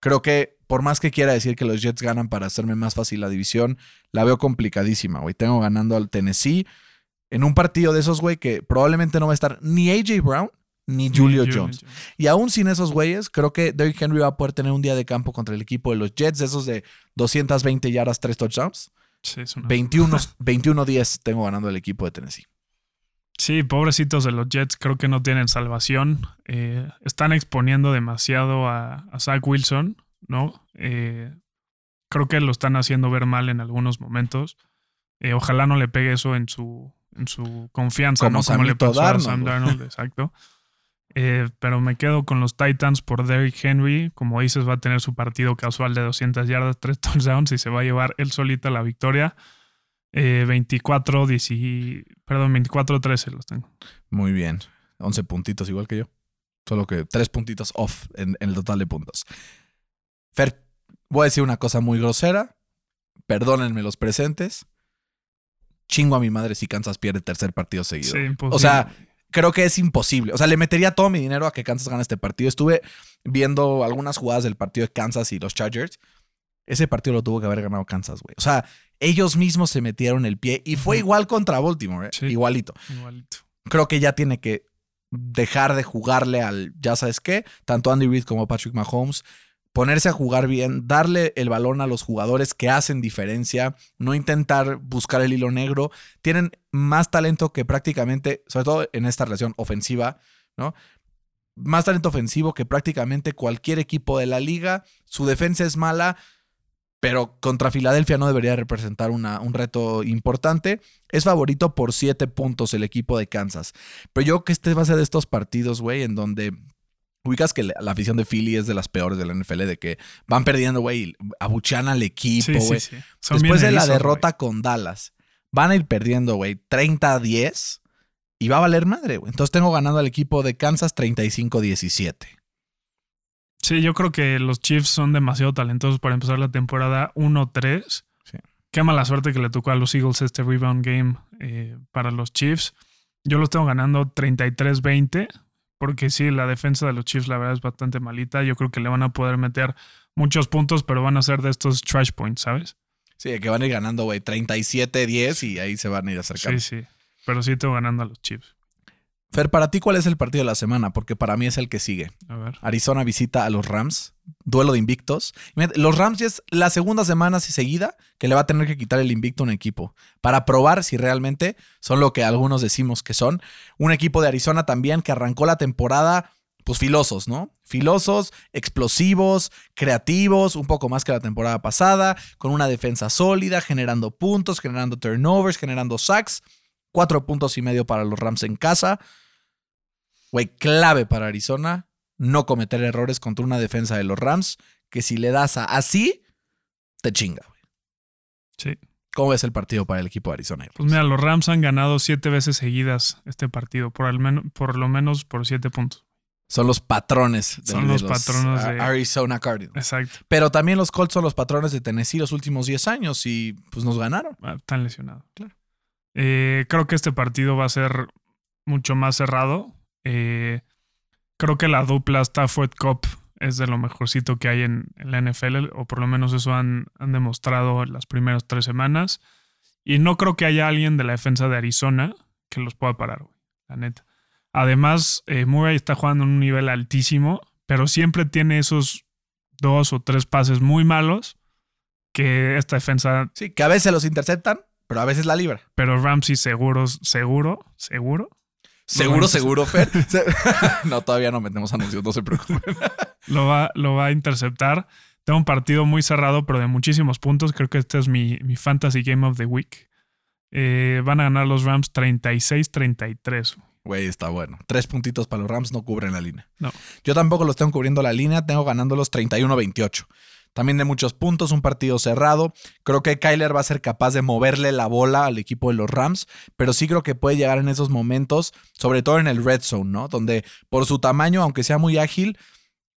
B: Creo que por más que quiera decir que los Jets ganan para hacerme más fácil la división, la veo complicadísima, güey. Tengo ganando al Tennessee en un partido de esos, güey, que probablemente no va a estar ni AJ Brown ni Julio
C: Julio
B: Jones. Y aún sin esos güeyes, creo que Derrick Henry va a poder tener un día de campo contra el equipo de los Jets, esos de 220 yardas, 3 touchdowns.
C: Sí, es una-
B: 21 21-10 tengo ganando el equipo de Tennessee.
C: Sí, pobrecitos de los Jets, creo que no tienen salvación. Eh, están exponiendo demasiado a, a Zach Wilson, ¿no? Eh, creo que lo están haciendo ver mal en algunos momentos. Eh, ojalá no le pegue eso en su, en su confianza,
B: Como
C: ¿no? Como le pasó a
B: Darnold,
C: Sam
B: güey.
C: Darnold, exacto. Eh, pero me quedo con los Titans por Derrick Henry. Como dices, va a tener su partido casual de 200 yardas, 3 touchdowns y se va a llevar él solita la victoria. Eh, 24, 10 y- perdón, 24-13 los tengo.
B: Muy bien. 11 puntitos igual que yo. Solo que 3 puntitos off en, en el total de puntos. Fer, voy a decir una cosa muy grosera. Perdónenme los presentes. Chingo a mi madre si Kansas pierde tercer partido seguido.
C: Sí.
B: O sea, creo que es imposible. O sea, le metería todo mi dinero a que Kansas gane este partido. Estuve viendo algunas jugadas del partido de Kansas y los Chargers. Ese partido lo tuvo que haber ganado Kansas, güey. O sea, ellos mismos se metieron el pie y fue igual contra Baltimore, ¿eh?
C: Sí.
B: igualito.
C: igualito.
B: Creo que ya tiene que dejar de jugarle al, ya sabes qué, tanto Andy Reid como Patrick Mahomes, ponerse a jugar bien, darle el balón a los jugadores que hacen diferencia, no intentar buscar el hilo negro. Tienen más talento que prácticamente, sobre todo en esta relación ofensiva, ¿no? Más talento ofensivo que prácticamente cualquier equipo de la liga. Su defensa es mala, pero contra Filadelfia no debería representar una, un reto importante. Es favorito por siete puntos el equipo de Kansas. Pero yo creo que este va a ser de estos partidos, güey, en donde ubicas que la, afición de Philly es de las peores de la NFL, de que van perdiendo, güey, abuchean al equipo, güey.
C: sí, sí.
B: Después de la
C: erizos,
B: derrota con Dallas, van a ir perdiendo, güey, 30 a 10 y va a valer madre, güey. Entonces tengo ganando al equipo de Kansas 35-17.
C: Sí, yo creo que los Chiefs son demasiado talentosos para empezar la temporada 1-3.
B: Sí.
C: Qué mala suerte que le tocó a los Eagles este rebound game eh, para los Chiefs. Yo los tengo ganando 33-20, porque sí, la defensa de los Chiefs la verdad es bastante malita. Yo creo que le van a poder meter muchos puntos, pero van a ser de estos trash points, ¿sabes?
B: Sí, que van a ir ganando, güey, 37-10 y ahí se van a ir acercando.
C: Sí, sí. Pero sí tengo ganando a los Chiefs.
B: Fer, para ti, ¿cuál es el partido de la semana? Porque para mí es el que sigue.
C: A ver.
B: Arizona visita a los Rams. Duelo de invictos. Los Rams ya es la segunda semana seguida que le va a tener que quitar el invicto a un equipo. Para probar si realmente son lo que algunos decimos que son. Un equipo de Arizona también que arrancó la temporada, pues filosos, ¿no? Filosos, explosivos, creativos, un poco más que la temporada pasada, con una defensa sólida, generando puntos, generando turnovers, generando sacks. Cuatro puntos y medio para los Rams en casa. Güey, clave para Arizona no cometer errores contra una defensa de los Rams que si le das a así, te chinga. güey.
C: Sí.
B: ¿Cómo ves el partido para el equipo de Arizona?
C: Pues mira, los Rams han ganado siete veces seguidas este partido, por, al menos, por lo menos por siete puntos.
B: Son los patrones de,
C: Son
B: de
C: los patrones de-
B: Arizona Cardinals.
C: Exacto.
B: Pero también los Colts son los patrones de Tennessee los últimos 10 años y pues nos ganaron.
C: Ah, Están lesionados. Claro. Eh, creo que este partido va a ser mucho más cerrado. Eh, creo que la dupla Stafford Cup es de lo mejorcito que hay en, en la NFL, o por lo menos eso han, han demostrado en las primeras tres semanas. Y no creo que haya alguien de la defensa de Arizona que los pueda parar, güey, la neta. Además, eh, Murray está jugando en un nivel altísimo, pero siempre tiene esos dos o tres pases muy malos que esta defensa
B: Sí, que a veces los interceptan, pero a veces la libra.
C: pero Ramsey seguro, seguro, seguro.
B: Seguro, seguro, Fer. No, todavía no metemos anuncios, no se preocupen.
C: Lo va, lo va a interceptar. Tengo un partido muy cerrado, pero de muchísimos puntos. Creo que este es mi, mi Fantasy Game of the Week. Eh, van a ganar los Rams 36-33.
B: Güey, está bueno. Tres puntitos para los Rams no cubren la línea.
C: No.
B: Yo tampoco los tengo cubriendo la línea, tengo ganándolos 31-28. También de muchos puntos, un partido cerrado. Creo que Kyler va a ser capaz de moverle la bola al equipo de los Rams, pero sí creo que puede llegar en esos momentos, sobre todo en el red zone, ¿no? Donde por su tamaño, aunque sea muy ágil,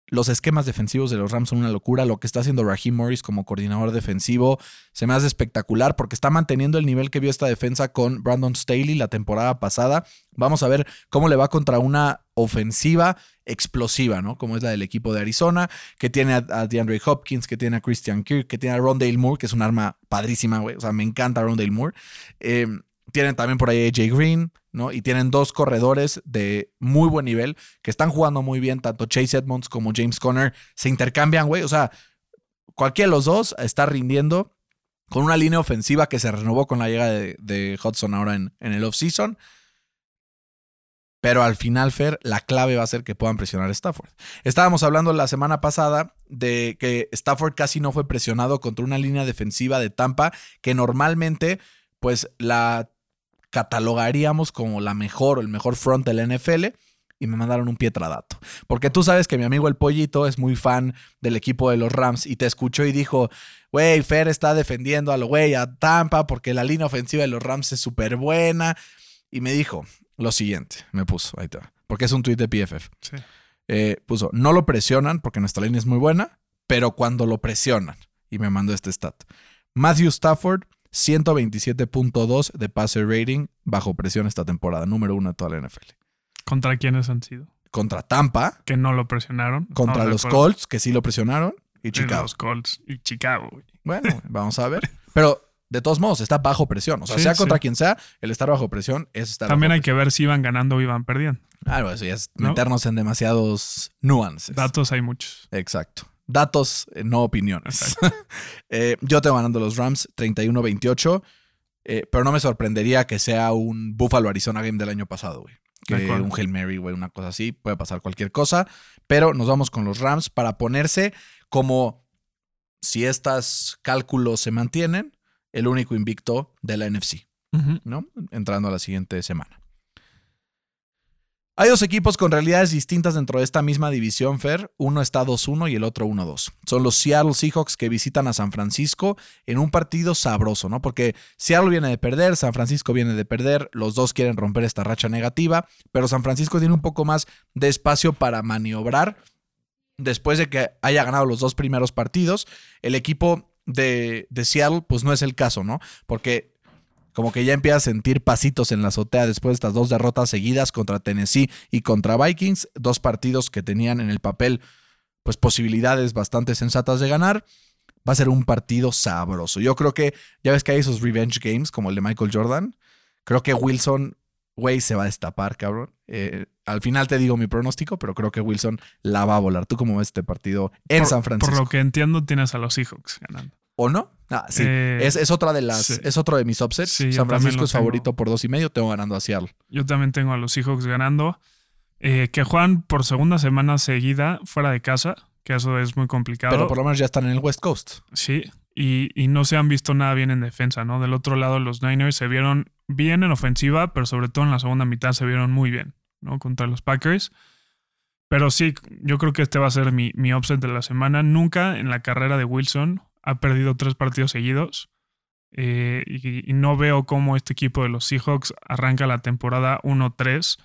B: los esquemas defensivos de los Rams son una locura. Lo que está haciendo Raheem Morris como coordinador defensivo se me hace espectacular porque está manteniendo el nivel que vio esta defensa con Brandon Staley la temporada pasada. Vamos a ver cómo le va contra una ofensiva explosiva, ¿no? Como es la del equipo de Arizona, que tiene a, DeAndre Hopkins, que tiene a Christian Kirk, que tiene a Rondale Moore, que es un arma padrísima, güey. O sea, me encanta Rondale Moore. Eh, tienen también por ahí a AJ Green, ¿no? Y tienen dos corredores de muy buen nivel que están jugando muy bien, tanto Chase Edmonds como James Conner se intercambian, güey. O sea, cualquiera de los dos está rindiendo con una línea ofensiva que se renovó con la llegada de, Hudson ahora en, en el offseason. Pero al final, Fer, la clave va a ser que puedan presionar a Stafford. Estábamos hablando la semana pasada de que Stafford casi no fue presionado contra una línea defensiva de Tampa que normalmente, pues la catalogaríamos como la mejor o el mejor front del NFL y me mandaron un pietradato. Porque tú sabes que mi amigo el Pollito es muy fan del equipo de los Rams y te escuchó y dijo, güey, Fer está defendiendo a lo güey a Tampa porque la línea ofensiva de los Rams es súper buena. Y me dijo lo siguiente, me puso, ahí está, porque es un tweet de PFF. Eh, puso, no lo presionan porque nuestra línea es muy buena, pero cuando lo presionan, y me mandó este stat. Matthew Stafford 127.2 de passer rating bajo presión esta temporada, número uno de toda la NFL.
C: ¿Contra quiénes han sido?
B: Contra Tampa.
C: Que no lo presionaron.
B: Contra los Colts, que sí lo presionaron. Y Chicago.
C: los Colts y Chicago.
B: Bueno, vamos a ver. Pero de todos modos, está bajo presión. O sea, sea contra quien sea, el estar bajo presión es estar
C: También hay
B: que
C: ver si iban ganando o iban perdiendo.
B: Claro, eso ya es meternos en demasiados nuances.
C: Datos hay muchos.
B: Exacto. Datos, eh, no opiniones. Eh, yo tengo ganando los Rams 31-28, eh, pero no me sorprendería que sea un Buffalo Arizona game del año pasado, güey. Que un Hail Mary, güey, una cosa así. Puede pasar cualquier cosa. Pero nos vamos con los Rams para ponerse como, si estos cálculos se mantienen, el único invicto de la NFC, ¿no? Entrando a la siguiente semana. Hay dos equipos con realidades distintas dentro de esta misma división, Fer. Uno está 2-1 y el otro 1-2. Son los Seattle Seahawks que visitan a San Francisco en un partido sabroso, ¿no? Porque Seattle viene de perder, San Francisco viene de perder, los dos quieren romper esta racha negativa, pero San Francisco tiene un poco más de espacio para maniobrar después de que haya ganado los dos primeros partidos. El equipo de, de Seattle, pues no es el caso, ¿no? Porque como que ya empieza a sentir pasitos en la azotea después de estas dos derrotas seguidas contra Tennessee y contra Vikings, dos partidos que tenían en el papel pues posibilidades bastante sensatas de ganar. Va a ser un partido sabroso. Yo creo que ya ves que hay esos revenge games como el de Michael Jordan. Creo que Wilson, güey, se va a destapar, cabrón. Eh, al final te digo mi pronóstico, pero creo que Wilson la va a volar. ¿Tú cómo ves este partido en San Francisco?
C: Por lo que entiendo, tienes a los Seahawks ganando.
B: ¿O no? Ah, sí. Eh, es, otra de las. Es otro de mis upsets. San Francisco es favorito por dos y medio. Tengo ganando a Seattle.
C: Yo también tengo a los Seahawks ganando. Eh, que juegan por segunda semana seguida fuera de casa, que eso es muy complicado.
B: Pero por lo menos ya están en el West Coast.
C: Sí, y, y, no se han visto nada bien en defensa, ¿no? Del otro lado, los Niners se vieron bien en ofensiva, pero sobre todo en la segunda mitad se vieron muy bien, ¿no? Contra los Packers. Pero sí, yo creo que este va a ser mi, mi upset de la semana. Nunca en la carrera de Wilson ha perdido tres partidos seguidos. Eh, y, no veo cómo este equipo de los Seahawks arranca la temporada 1-3.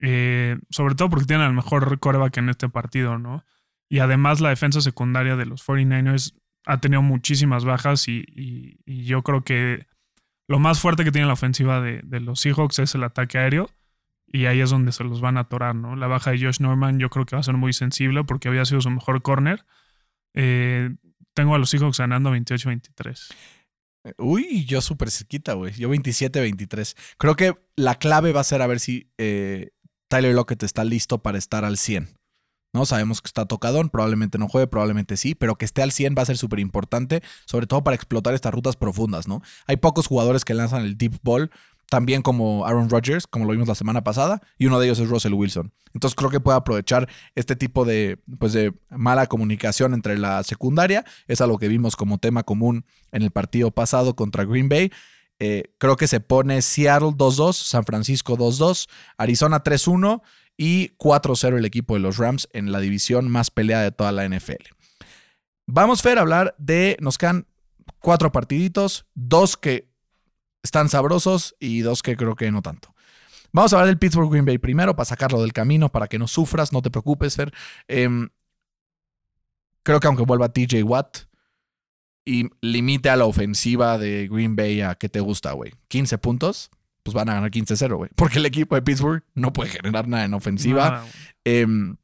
C: Eh, sobre todo porque tienen el mejor coreback en este partido, ¿no? Y además la defensa secundaria de los 49ers ha tenido muchísimas bajas y, yo creo que lo más fuerte que tiene la ofensiva de, los Seahawks es el ataque aéreo y ahí es donde se los van a atorar, ¿no? La baja de Josh Norman yo creo que va a ser muy sensible porque había sido su mejor corner. Eh, tengo a los Seahawks ganando 28-23.
B: Uy, yo súper cerquita, güey. Yo 27-23. Creo que la clave va a ser a ver si eh, Tyler Lockett está listo para estar al 100. ¿no? Sabemos que está tocadón, probablemente no juegue, probablemente sí, pero que esté al 100 va a ser súper importante, sobre todo para explotar estas rutas profundas, ¿no? Hay pocos jugadores que lanzan el deep ball también como Aaron Rodgers, como lo vimos la semana pasada, y uno de ellos es Russell Wilson. Entonces creo que puede aprovechar este tipo de, pues de mala comunicación entre la secundaria, es algo que vimos como tema común en el partido pasado contra Green Bay. Eh, creo que se pone Seattle 2-2, San Francisco 2-2, Arizona 3-1 y 4-0 el equipo de los Rams en la división más peleada de toda la NFL. Vamos, Fer, a hablar de. Nos quedan cuatro partiditos, dos que están sabrosos y dos que creo que no tanto. Vamos a hablar del Pittsburgh Green Bay primero para sacarlo del camino, para que no sufras, no te preocupes, Fer. Em, creo que aunque vuelva TJ Watt y limite a la ofensiva de Green Bay a que te gusta, güey, 15 puntos, pues van a ganar 15-0, güey. Porque el equipo de Pittsburgh no puede generar nada en ofensiva. Em,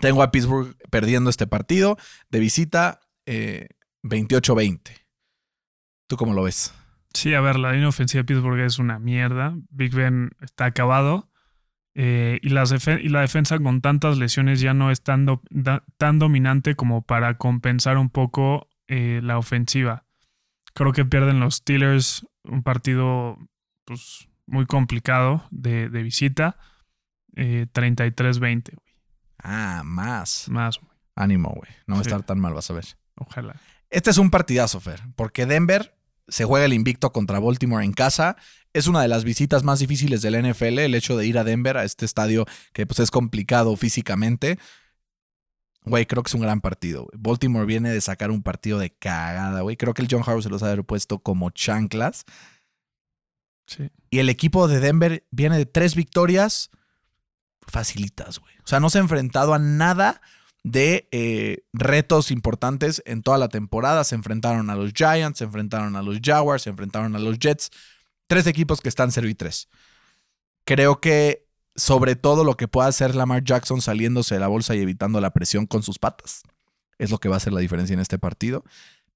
B: tengo a Pittsburgh perdiendo este partido de visita eh, 28-20. ¿Tú cómo lo ves?
C: Sí, a ver, la línea ofensiva de Pittsburgh es una mierda. Big Ben está acabado. Eh, y, las defe- y la defensa con tantas lesiones ya no es tan, do- da- tan dominante como para compensar un poco eh, la ofensiva. Creo que pierden los Steelers un partido pues, muy complicado de, de visita. Eh, 33-20, güey.
B: Ah, más.
C: Más, güey.
B: Ánimo, güey. No va a estar tan mal, vas a ver.
C: Ojalá.
B: Este es un partidazo, Fer, porque Denver se juega el invicto contra Baltimore en casa. Es una de las visitas más difíciles del NFL, el hecho de ir a Denver, a este estadio que pues, es complicado físicamente. Güey, creo que es un gran partido. Baltimore viene de sacar un partido de cagada, güey. Creo que el John Harbaugh se los ha puesto como chanclas.
C: Sí.
B: Y el equipo de Denver viene de tres victorias facilitas, güey. O sea, no se ha enfrentado a nada de eh, retos importantes en toda la temporada. Se enfrentaron a los Giants, se enfrentaron a los Jaguars, se enfrentaron a los Jets. Tres equipos que están 0 y 3. Creo que sobre todo lo que pueda hacer Lamar Jackson saliéndose de la bolsa y evitando la presión con sus patas es lo que va a hacer la diferencia en este partido.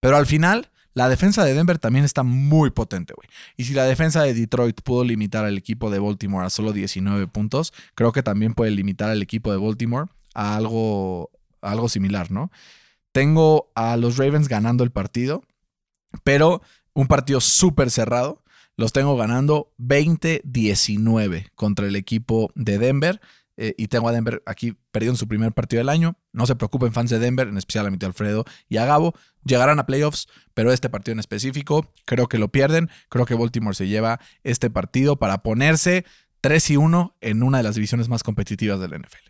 B: Pero al final, la defensa de Denver también está muy potente, güey. Y si la defensa de Detroit pudo limitar al equipo de Baltimore a solo 19 puntos, creo que también puede limitar al equipo de Baltimore a algo, algo similar, ¿no? Tengo a los Ravens ganando el partido, pero un partido súper cerrado. Los tengo ganando 20-19 contra el equipo de Denver. eh, y tengo a Denver aquí perdiendo su primer partido del año. No se preocupen, fans de Denver, en especial a Alfredo y a Gabo. Llegarán a playoffs, pero este partido en específico creo que lo pierden. Creo que Baltimore se lleva este partido para ponerse 3 y 1 en una de las divisiones más competitivas del NFL.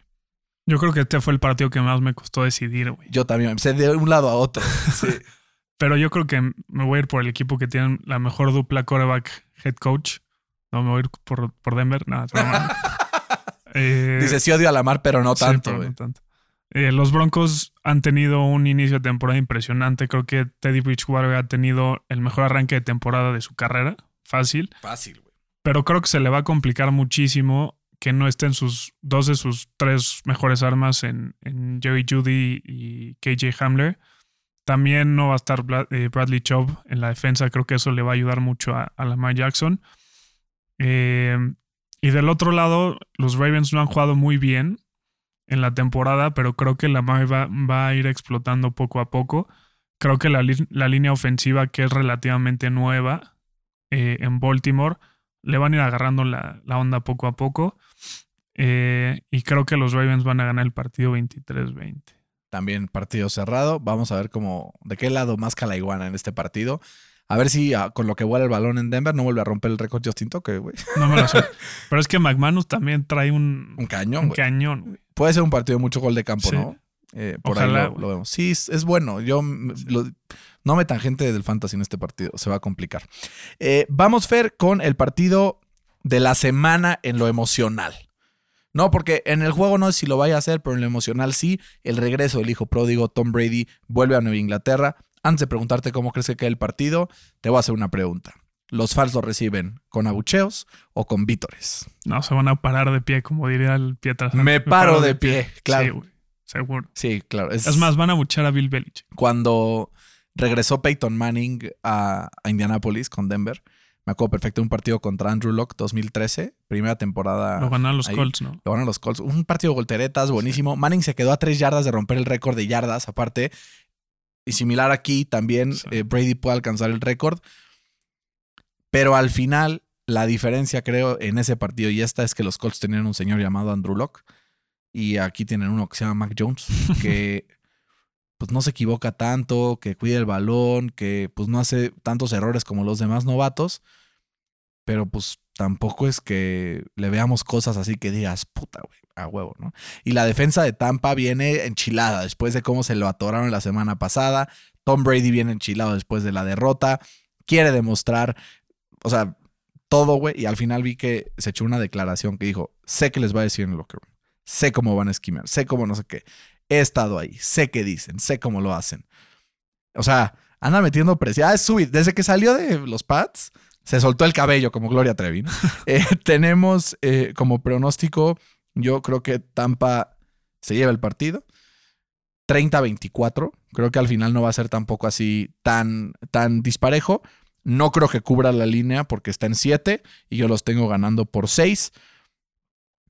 C: Yo creo que este fue el partido que más me costó decidir, güey.
B: Yo también empecé de un lado a otro. Sí.
C: Pero yo creo que me voy a ir por el equipo que tiene la mejor dupla quarterback head coach. No me voy a ir por, por Denver. No, es broma. Eh,
B: Dice, sí odio a Lamar, pero no
C: sí,
B: tanto.
C: pero
B: güey.
C: no tanto. Eh, los Broncos han tenido un inicio de temporada impresionante. Creo que Teddy Bridgewater ha tenido el mejor arranque de temporada de su carrera. Fácil.
B: Fácil, güey.
C: Pero creo que se le va a complicar muchísimo que no estén sus dos de sus tres mejores armas en, Jerry Judy y KJ Hamler. También no va a estar eh, Bradley Chubb en la defensa. Creo que eso le va a ayudar mucho a, Lamar Jackson. Eh, y del otro lado, los Ravens no han jugado muy bien en la temporada, pero creo que Lamar va, va a ir explotando poco a poco. Creo que la, la línea ofensiva, que es relativamente nueva eh, en Baltimore, le van a ir agarrando la, la onda poco a poco. Eh, y creo que los Ravens van a ganar el partido 23-20.
B: También partido cerrado. Vamos a ver cómo, de qué lado más la iguana en este partido. A ver si ah, con lo que vuela el balón en Denver no vuelve a romper el récord Justin Tucker, güey.
C: No me lo sé. Pero es que McManus también trae un,
B: Un cañón,
C: un cañón. güey.
B: Puede ser un partido de mucho gol de campo,
C: Sí.
B: ¿no? Eh, por
C: Ojalá,
B: ahí lo, vemos. Sí, es, es bueno. Yo lo- no me tangente del fantasy en este partido. Se va a complicar. Eh, vamos, Fer, con el partido de la semana en lo emocional. No, porque en el juego no sé si lo vaya a hacer, pero en lo emocional sí. El regreso del hijo pródigo Tom Brady vuelve a Nueva Inglaterra. Antes de preguntarte cómo crees que queda el partido, te voy a hacer una pregunta. ¿Los fans lo reciben con abucheos o con vítores?
C: No, se van a parar de pie, como diría el Pietra.
B: Me paro de pie, claro.
C: Sí. Seguro.
B: Sí, claro.
C: Es más, van a buchar a Bill Belichick.
B: cuando regresó Peyton Manning a, a Indianapolis con Denver. Me acuerdo perfecto de un partido contra Andrew Locke 2013, primera temporada.
C: Lo ganaron los
B: ahí.
C: Colts, ¿no?
B: Lo ganan los Colts. Un partido de volteretas, buenísimo. Manning se quedó a tres yardas de romper el récord de yardas, aparte. Y similar aquí, también
C: Sí.
B: eh, Brady puede alcanzar el récord. Pero al final, la diferencia, creo, en ese partido y esta es que los Colts tenían un señor llamado Andrew Locke. Y aquí tienen uno que se llama Mac Jones, que pues no se equivoca tanto, que cuida el balón, que pues no hace tantos errores como los demás novatos. pero pues tampoco es que le veamos cosas así que digas, puta, güey, a huevo, ¿no? Y la defensa de Tampa viene enchilada después de cómo se lo atoraron la semana pasada. Tom Brady viene enchilado después de la derrota. Quiere demostrar, o sea, todo, güey. Y al final vi que se echó una declaración que dijo, sé que les va a decir en el locker room. Sé cómo van a esquivar, sé cómo no sé qué. He estado ahí, sé qué dicen, sé cómo lo hacen. O sea, anda metiendo presión. Ah, es su, desde que salió de los Pats, se soltó el cabello como Gloria Trevi. Eh, tenemos eh, como pronóstico, yo creo que Tampa se lleva el partido. 30-24. Creo que al final no va a ser tampoco así tan, tan disparejo. No creo que cubra la línea porque está en 7 y yo los tengo ganando por 6.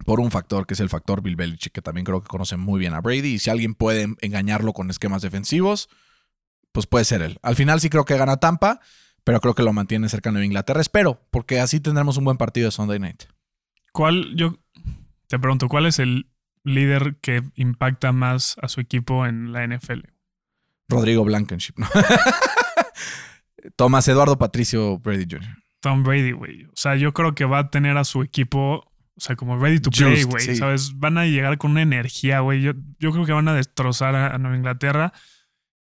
B: Por un factor que es el factor Bill Belichick, que también creo que conoce muy bien a Brady. Y si alguien puede engañarlo con esquemas defensivos, pues puede ser él. Al final sí creo que gana Tampa, pero creo que lo mantiene cercano a Inglaterra. Espero, porque así tendremos un buen partido de Sunday Night.
C: ¿Cuál, yo te pregunto, cuál es el líder que impacta más a su equipo en la NFL?
B: Rodrigo Blankenship, ¿no? Tomás Eduardo Patricio Brady Jr.
C: Tom Brady, güey. O sea, yo creo que va a tener a su equipo, o sea, como ready to play, güey.
B: sí.
C: ¿Sabes? Van a llegar con una energía, güey. Yo, yo creo que van a destrozar a, a Nueva Inglaterra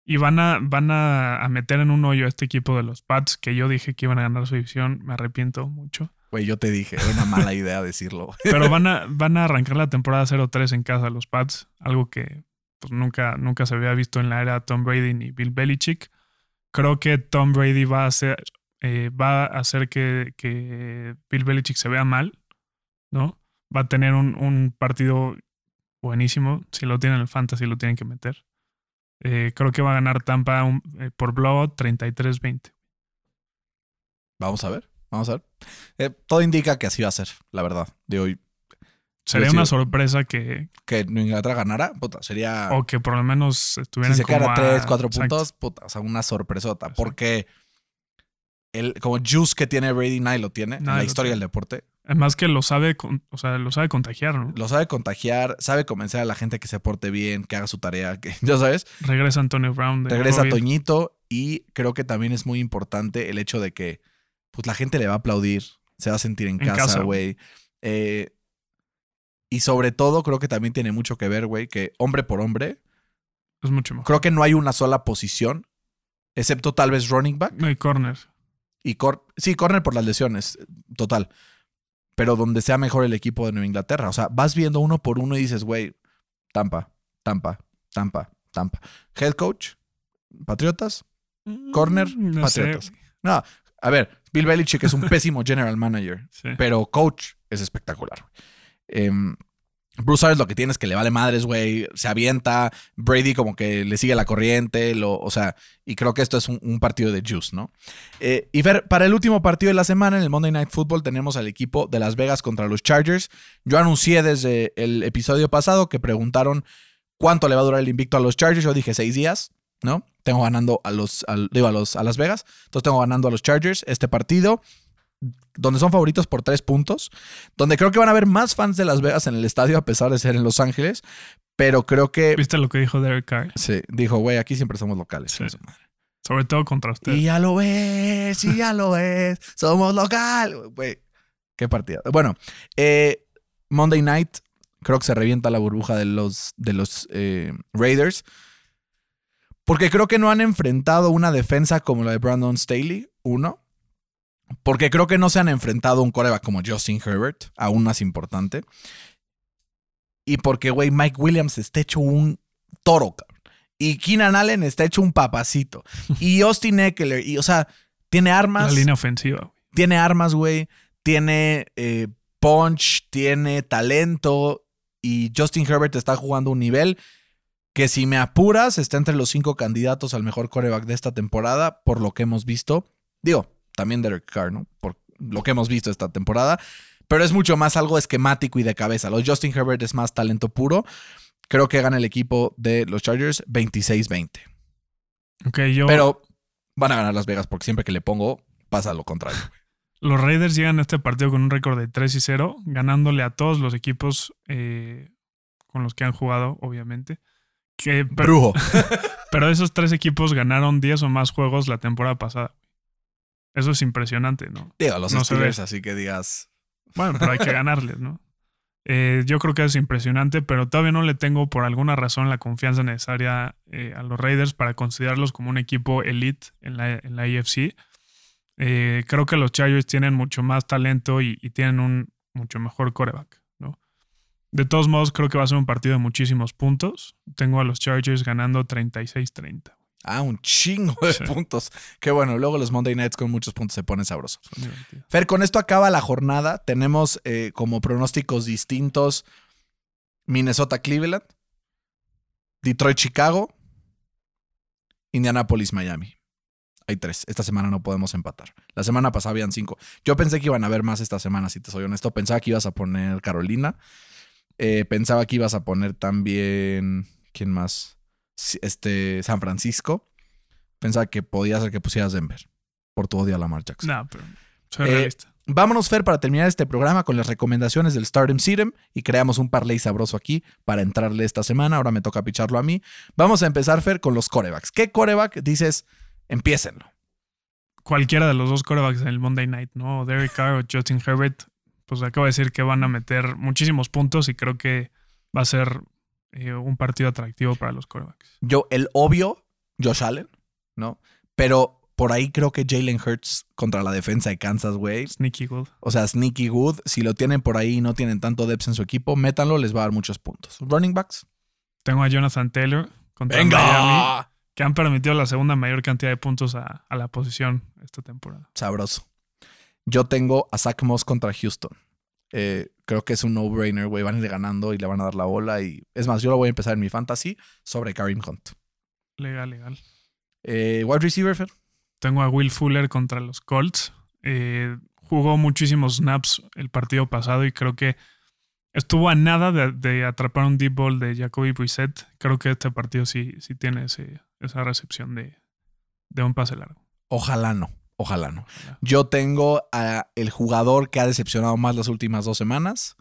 C: y van a, van a, a meter en un hoyo a este equipo de los Pats, que yo dije que iban a ganar su división. Me arrepiento mucho.
B: Güey, yo te dije, era una mala idea decirlo.
C: Pero van a, van a arrancar la temporada 0-3 en casa los Pats, algo que pues, nunca, nunca se había visto en la era Tom Brady ni Bill Belichick. Creo que Tom Brady va a hacer, eh, va a hacer que, que, Bill Belichick se vea mal, ¿no? Va a tener un, un partido buenísimo. Si lo tienen en el fantasy, lo tienen que meter. Eh, creo que va a ganar Tampa un, eh, por blowout 33-20.
B: Vamos a ver, vamos a ver. Eh, todo indica que así va a ser, la verdad, de hoy.
C: Sería una sorpresa que,
B: Que Inglaterra ganara, puta, sería...
C: o que por lo menos
B: si
C: estuvieran
B: se
C: como
B: quedara
C: a-
B: 3, 4
C: Exacto.
B: puntos, puta, o sea, una sorpresota.
C: Exacto.
B: Porque el como juice que tiene Brady, nadie lo tiene en la historia del deporte.
C: Además que lo sabe, o sea, lo sabe contagiar, ¿no?
B: Lo sabe contagiar, sabe convencer a la gente que se porte bien, que haga su tarea, que ya sabes.
C: Regresa Antonio Brown. de
B: Regresa. Toñito y creo que también es muy importante el hecho de que pues la gente le va a aplaudir, se va a sentir en,
C: En
B: casa, güey. Eh, y sobre todo creo que también tiene mucho que ver, güey, que hombre por hombre,
C: Es mucho mejor.
B: creo que no hay una sola posición, excepto tal vez running back
C: No hay corner.
B: y cor sí, corner por las lesiones, total. Pero donde sea mejor el equipo de Nueva Inglaterra. O sea, vas viendo uno por uno y dices, güey, Tampa, Tampa, Tampa, Tampa. Head coach, Patriotas, Corner,
C: Mm, no sé,
B: Patriotas. No, a ver, Bill Belichick es un pésimo general manager,
C: Sí.
B: pero coach es espectacular. Em, Bruce Arians lo que tiene es que le vale madres, güey, se avienta, Brady como que le sigue la corriente, lo, o sea, y creo que esto es un, partido de juice, ¿no? Eh, y para el último partido de la semana en el Monday Night Football tenemos al equipo de Las Vegas contra los Chargers. Yo anuncié desde el episodio pasado que preguntaron cuánto le va a durar el invicto a los Chargers, yo dije seis días, ¿no? Tengo ganando a los, al- digo, a los, a Las Vegas, entonces tengo ganando a los Chargers este partido donde son favoritos por tres puntos, donde creo que van a haber más fans de Las Vegas en el estadio a pesar de ser en Los Ángeles, pero creo que
C: ¿Viste lo que dijo Derek Carr?
B: sí, dijo, güey, aquí siempre somos locales.
C: Sí. Sobre todo contra usted.
B: Y ya lo ves, y ya lo ves, somos local, güey. Qué partida. Bueno, eh, Monday Night, creo que se revienta la burbuja de los, de los eh, Raiders. Porque creo que no han enfrentado una defensa como la de Brandon Staley, uno. Porque creo que no se han enfrentado a un coreback como Justin Herbert, aún más importante. Y porque, güey, Mike Williams está hecho un toro, cabrón. Y Keenan Allen está hecho un papacito. Y Austin Eckler, y, o sea, tiene
C: La
B: armas.
C: línea ofensiva. güey.
B: Tiene armas, güey. Tiene eh, punch, tiene talento. Y Justin Herbert está jugando un nivel que, si me apuras, está entre los cinco candidatos al mejor coreback de esta temporada, por lo que hemos visto. Digo, también Derek Carr, ¿no? Por lo que hemos visto esta temporada. Pero es mucho más algo esquemático y de cabeza. Los Justin Herbert es más talento puro. Creo que gana el equipo de los Chargers 26-20.
C: Ok, yo.
B: Pero van a ganar Las Vegas porque siempre que le pongo pasa lo contrario.
C: Los Raiders llegan a este partido con un récord de 3 y 0, ganándole a todos los equipos eh, con los que han jugado, obviamente. Que, pero,
B: Brujo.
C: pero esos tres equipos ganaron 10 o más juegos la temporada pasada. Eso es impresionante, ¿no?
B: Digo, los
C: No
B: Steelers, así que digas.
C: Bueno, pero hay que ganarles, ¿no? Eh, yo creo que es impresionante, pero todavía no le tengo por alguna razón la confianza necesaria eh, a los Raiders para considerarlos como un equipo elite en la, en la AFC. Eh, creo que los Chargers tienen mucho más talento y, y tienen un mucho mejor coreback, ¿no? De todos modos, creo que va a ser un partido de muchísimos puntos. Tengo a los Chargers ganando 36-30.
B: Ah, un chingo de
C: Sí.
B: puntos. Qué bueno. Luego los Monday Nights con muchos puntos se ponen sabrosos. Fer, con esto acaba la jornada. Tenemos eh, como pronósticos distintos Minnesota-Cleveland, Detroit-Chicago, Indianapolis-Miami. Hay tres. Esta semana no podemos empatar. La semana pasada habían cinco. Yo pensé que iban a haber más esta semana, si te soy honesto. Pensaba que ibas a poner Carolina. Eh, pensaba que ibas a poner también. ¿Quién más? Este, San Francisco. Pensaba que podía ser que pusieras Denver. Por tu odio a Lamar Jackson.
C: No, pero soy
B: Eh,
C: realista.
B: Vámonos, Fer, para terminar este programa con las recomendaciones del Stardom Serum y creamos un parlay sabroso aquí para entrarle esta semana. Ahora me toca picharlo a mí. Vamos a empezar, Fer, con los corebacks. ¿Qué coreback dices? Empiécenlo.
C: cualquiera de los dos corebacks en el Monday Night, ¿no? Derek Carr o Justin Herbert, pues acabo de decir que van a meter muchísimos puntos y creo que va a ser eh, un partido atractivo para los corebacks.
B: Yo, el obvio, Josh Allen, ¿no? Pero por ahí creo que Jalen Hurts contra la defensa de Kansas, güey.
C: Sneaky good.
B: O sea, Sneaky Good, si lo tienen por ahí y no tienen tanto depth en su equipo, métanlo, les va a dar muchos puntos. Running backs.
C: Tengo a Jonathan Taylor contra Miami, que han permitido la segunda mayor cantidad de puntos a, a la posición esta temporada.
B: Sabroso. Yo tengo a Zach Moss contra Houston. Eh, creo que es un no-brainer, güey. Van a ir ganando y le van a dar la bola. Y es más, yo lo voy a empezar en mi fantasy sobre Karim Hunt.
C: Legal, legal.
B: Eh, wide receiver, Fer.
C: Tengo a Will Fuller contra los Colts. Eh, jugó muchísimos snaps el partido pasado y creo que estuvo a nada de, de atrapar un deep ball de Jacoby Brissett. Creo que este partido sí, sí tiene ese- esa recepción de, de un pase largo.
B: Ojalá no. Ojalá no.
C: Ojalá.
B: Yo tengo a el jugador que ha decepcionado más las últimas dos semanas,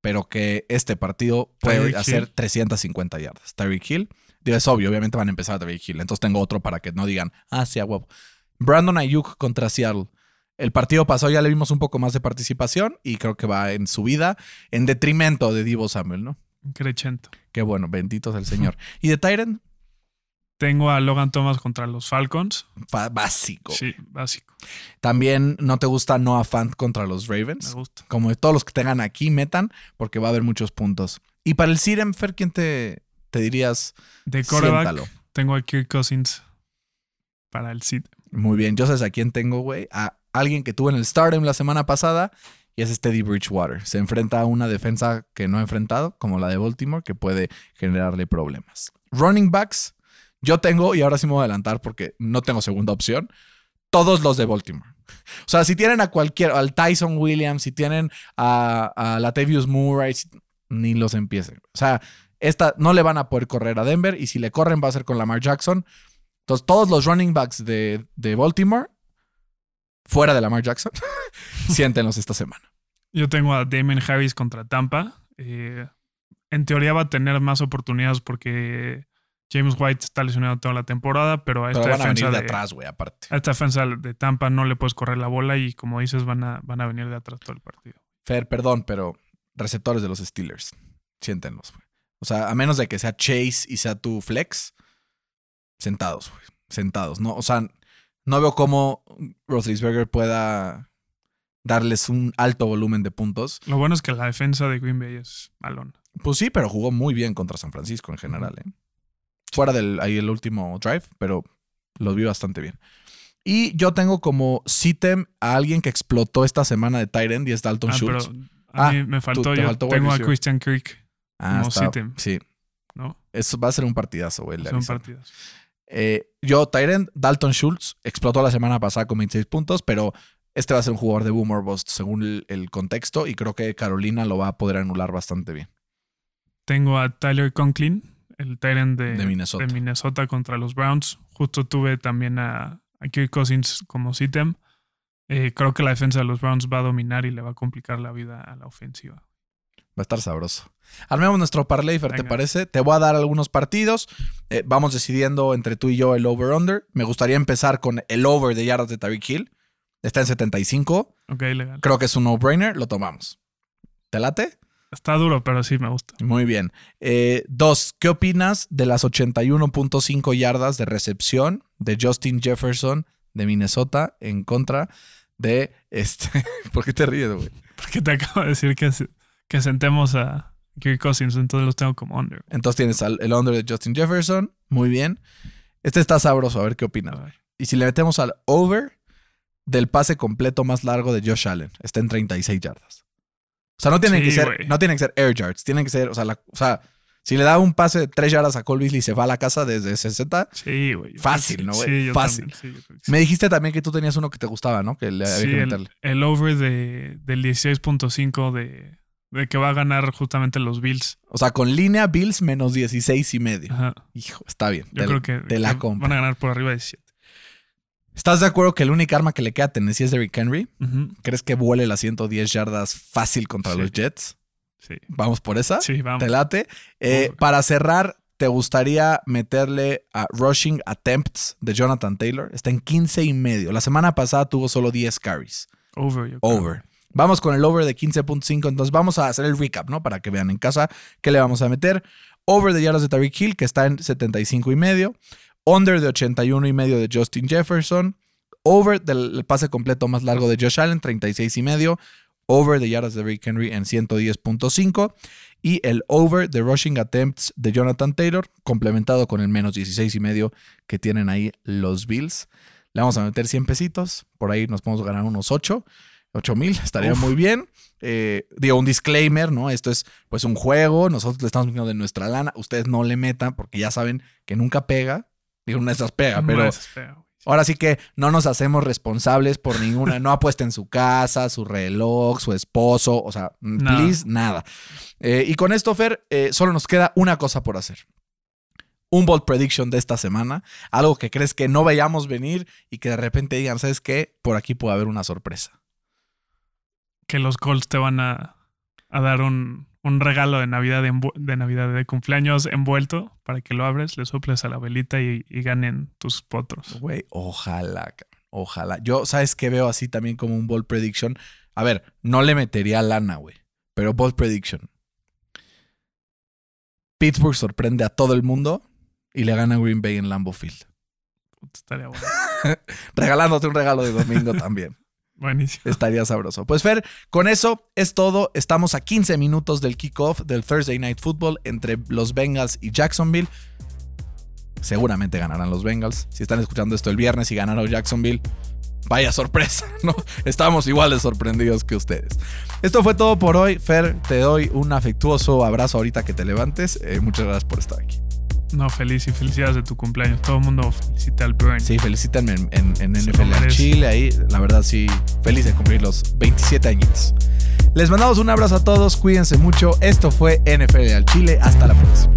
B: pero que este partido puede
C: Tyreek
B: hacer
C: Hill.
B: 350 yardas. Tyreek Hill. Digo, es obvio, obviamente van a empezar a Tyreek Hill. Entonces tengo otro para que no digan, ah, sí, a huevo. Brandon Ayuk contra Seattle. El partido pasado ya le vimos un poco más de participación y creo que va en su vida en detrimento de Divo Samuel, ¿no?
C: Crecento.
B: Qué bueno, bendito es el Señor. ¿Y de Tyren?
C: Tengo a Logan Thomas contra los Falcons.
B: Fa- Básico.
C: Sí, básico.
B: También no te gusta Noah Fant contra los
C: Me
B: Ravens.
C: gusta.
B: Como de todos los que tengan aquí, metan, porque va a haber muchos puntos. Y para el Sirem, Fer, ¿quién te, te dirías?
C: De quarterback
B: Siéntalo.
C: tengo a Kirk Cousins para el sit.
B: Muy bien, yo sabes a quién tengo, güey. A alguien que tuve en el Stardom la semana pasada y es Teddy Bridgewater. Se enfrenta a una defensa que no ha enfrentado, como la de Baltimore, que puede generarle problemas. Running backs, yo tengo, y ahora sí me voy a adelantar porque no tengo segunda opción, todos los de Baltimore. O sea, si tienen a cualquier, al Tyson Williams, si tienen a, a Latavius Murray, ni los empiecen. O sea, esta no le van a poder correr a Denver y si le corren va a ser con Lamar Jackson. Entonces, todos los running backs de, de Baltimore, fuera de Lamar Jackson, siéntenlos esta semana.
C: Yo tengo a Damon Harris contra Tampa. Eh, en teoría va a tener más oportunidades porque James White está lesionado toda la temporada, pero a
B: Pero
C: esta
B: van a venir
C: defensa
B: de
C: de,
B: atrás, güey, aparte.
C: a esta defensa de Tampa no le puedes correr la bola y como dices van a, van a venir de atrás todo el partido.
B: Fer, perdón, pero receptores de los Steelers, siéntenlos, güey. O sea, a menos de que sea Chase y sea tu flex, sentados, güey. Sentados, ¿no? O sea, no veo cómo Roethlisberger pueda darles un alto volumen de puntos.
C: Lo bueno es que la defensa de Green Bay es malona.
B: Pues sí, pero jugó muy bien contra San Francisco en general, ¿eh? Fuera del ahí el último drive, pero los vi bastante bien. Y yo tengo como sitem a alguien que explotó esta semana de Tyrant y es Dalton
C: Ah,
B: Schultz.
C: pero a
B: Ah,
C: mí me faltó,
B: tú-
C: yo
B: faltó
C: tengo a. Christian Kirk,
B: Ah,
C: como
B: está-
C: sitem.
B: Sí,
C: ¿no?
B: eso va a ser un partidazo, güey.
C: Son partidos.
B: Eh, yo, Tyrant, Dalton Schultz, explotó la semana pasada con 26 puntos, pero este va a ser un jugador de Boomer Bust según el, el contexto y creo que Carolina lo va a poder anular bastante bien.
C: Tengo a Tyler Conklin, el Tyrant de,
B: De Minnesota.
C: de Minnesota contra los Browns. Justo tuve también a, a Kirk Cousins como sitem. Eh, creo que la defensa de los Browns va a dominar y le va a complicar la vida a la ofensiva.
B: Va a estar sabroso. Armemos nuestro parlay, Fer, ¿te parece? Te voy a dar algunos partidos. Eh, vamos decidiendo entre tú y yo el over-under. Me gustaría empezar con el over de yardas de Tyreek Hill. Está en 75.
C: Ok, legal.
B: Creo que es un no-brainer. Lo tomamos. ¿Te late?
C: Está duro, pero sí me gusta.
B: Muy bien. Eh, dos, ¿qué opinas de las 81.5 yardas de recepción de Justin Jefferson de Minnesota en contra de este... ¿Por qué te ríes, güey?
C: Porque te acabo de decir que, que sentemos a Kirk Cousins, entonces los tengo como under.
B: Entonces tienes al- el under de Justin Jefferson. Muy bien. Este está sabroso. A ver qué opinas. Y si le metemos al over del pase completo más largo de Josh Allen, está en 36 yardas. O sea, no tienen,
C: Sí,
B: que ser, no tienen que ser air yards, tienen que ser, o sea, la- o sea, si le da un pase de 3 yardas a Cole Beasley y se va a la casa desde 60,
C: Sí, güey.
B: Fácil, ¿no, güey?
C: Sí,
B: Fácil.
C: también, sí,
B: me dijiste también que tú tenías uno que te gustaba, ¿no? Que le había
C: Sí,
B: que
C: el,
B: meterle.
C: el over de, del 16.5 de, de que va a ganar justamente los Bills.
B: O sea, con línea Bills menos 16 y medio.
C: Ajá.
B: Hijo, está bien.
C: Yo
B: te,
C: creo que,
B: te la
C: que van a ganar por arriba de 17.
B: ¿Estás de acuerdo que el único arma que le queda a Tennessee es Derrick Henry? ¿Crees que vuele las 110 yardas fácil contra
C: Sí.
B: los Jets?
C: Sí.
B: Vamos por esa.
C: Sí, vamos.
B: ¿Te late? Eh, para cerrar, ¿te gustaría meterle a rushing attempts de Jonathan Taylor? Está en 15 y medio. La semana pasada tuvo solo 10 carries.
C: Over.
B: Over. Vamos con el over de 15.5. Entonces vamos a hacer el recap, ¿no? Para que vean en casa qué le vamos a meter. Over de yardas de Tariq Hill, que está en 75 y medio. Under de 81 y medio de Justin Jefferson. Over del pase completo más largo de Josh Allen, 36 y medio. Over de yardas de Rick Henry en 110.5. Y el over de rushing attempts de Jonathan Taylor, complementado con el menos 16 y medio que tienen ahí los Bills. Le vamos a meter 100 pesitos. Por ahí nos podemos ganar unos 8. 8 mil, estaría
C: Uf.
B: muy bien. Eh, digo, un disclaimer, ¿no? Esto es pues un juego, nosotros le estamos metiendo de nuestra lana, ustedes no le metan porque ya saben que nunca pega. Digo, una de esas pega,
C: No,
B: pero ahora sí que no nos hacemos responsables por ninguna, no apuesten su casa, su reloj, su esposo, o sea, mm,
C: Nada.
B: please, nada. Eh, y con esto, Fer, eh, solo nos queda una cosa por hacer. Un bold prediction de esta semana, algo que crees que no veíamos venir y que de repente digan, ¿sabes qué? Por aquí puede haber una sorpresa.
C: Que los Colts te van a, a dar un, un regalo de Navidad, de Navidad, de cumpleaños envuelto para que lo abres, le soples a la velita y, y ganen tus potros.
B: Güey, ojalá, ojalá. Yo, ¿sabes qué veo así también como un bold prediction? A ver, no le metería lana, güey, pero bold prediction. Pittsburgh sorprende a todo el mundo y le gana a Green Bay en Lambeau Field.
C: Estaría bueno.
B: Regalándote un regalo de domingo también.
C: Buenísimo.
B: Estaría sabroso. Pues Fer, con eso es todo. Estamos a 15 minutos del kickoff del Thursday Night Football entre los Bengals y Jacksonville. Seguramente ganarán los Bengals. Si están escuchando esto el viernes y ganaron Jacksonville, vaya sorpresa, ¿no? Estamos igual de sorprendidos que ustedes. Esto fue todo por hoy. Fer, te doy un afectuoso abrazo ahorita que te levantes. Eh, muchas gracias por estar aquí.
C: No, feliz y felicidades de tu cumpleaños. Todo el mundo felicita al Burn.
B: Sí, felicítenme en, en, en NFL. Chile. Ahí, la verdad, sí, feliz de cumplir los 27 añitos. Les mandamos un abrazo a todos. Cuídense mucho. Esto fue NFL al Chile. Hasta la próxima.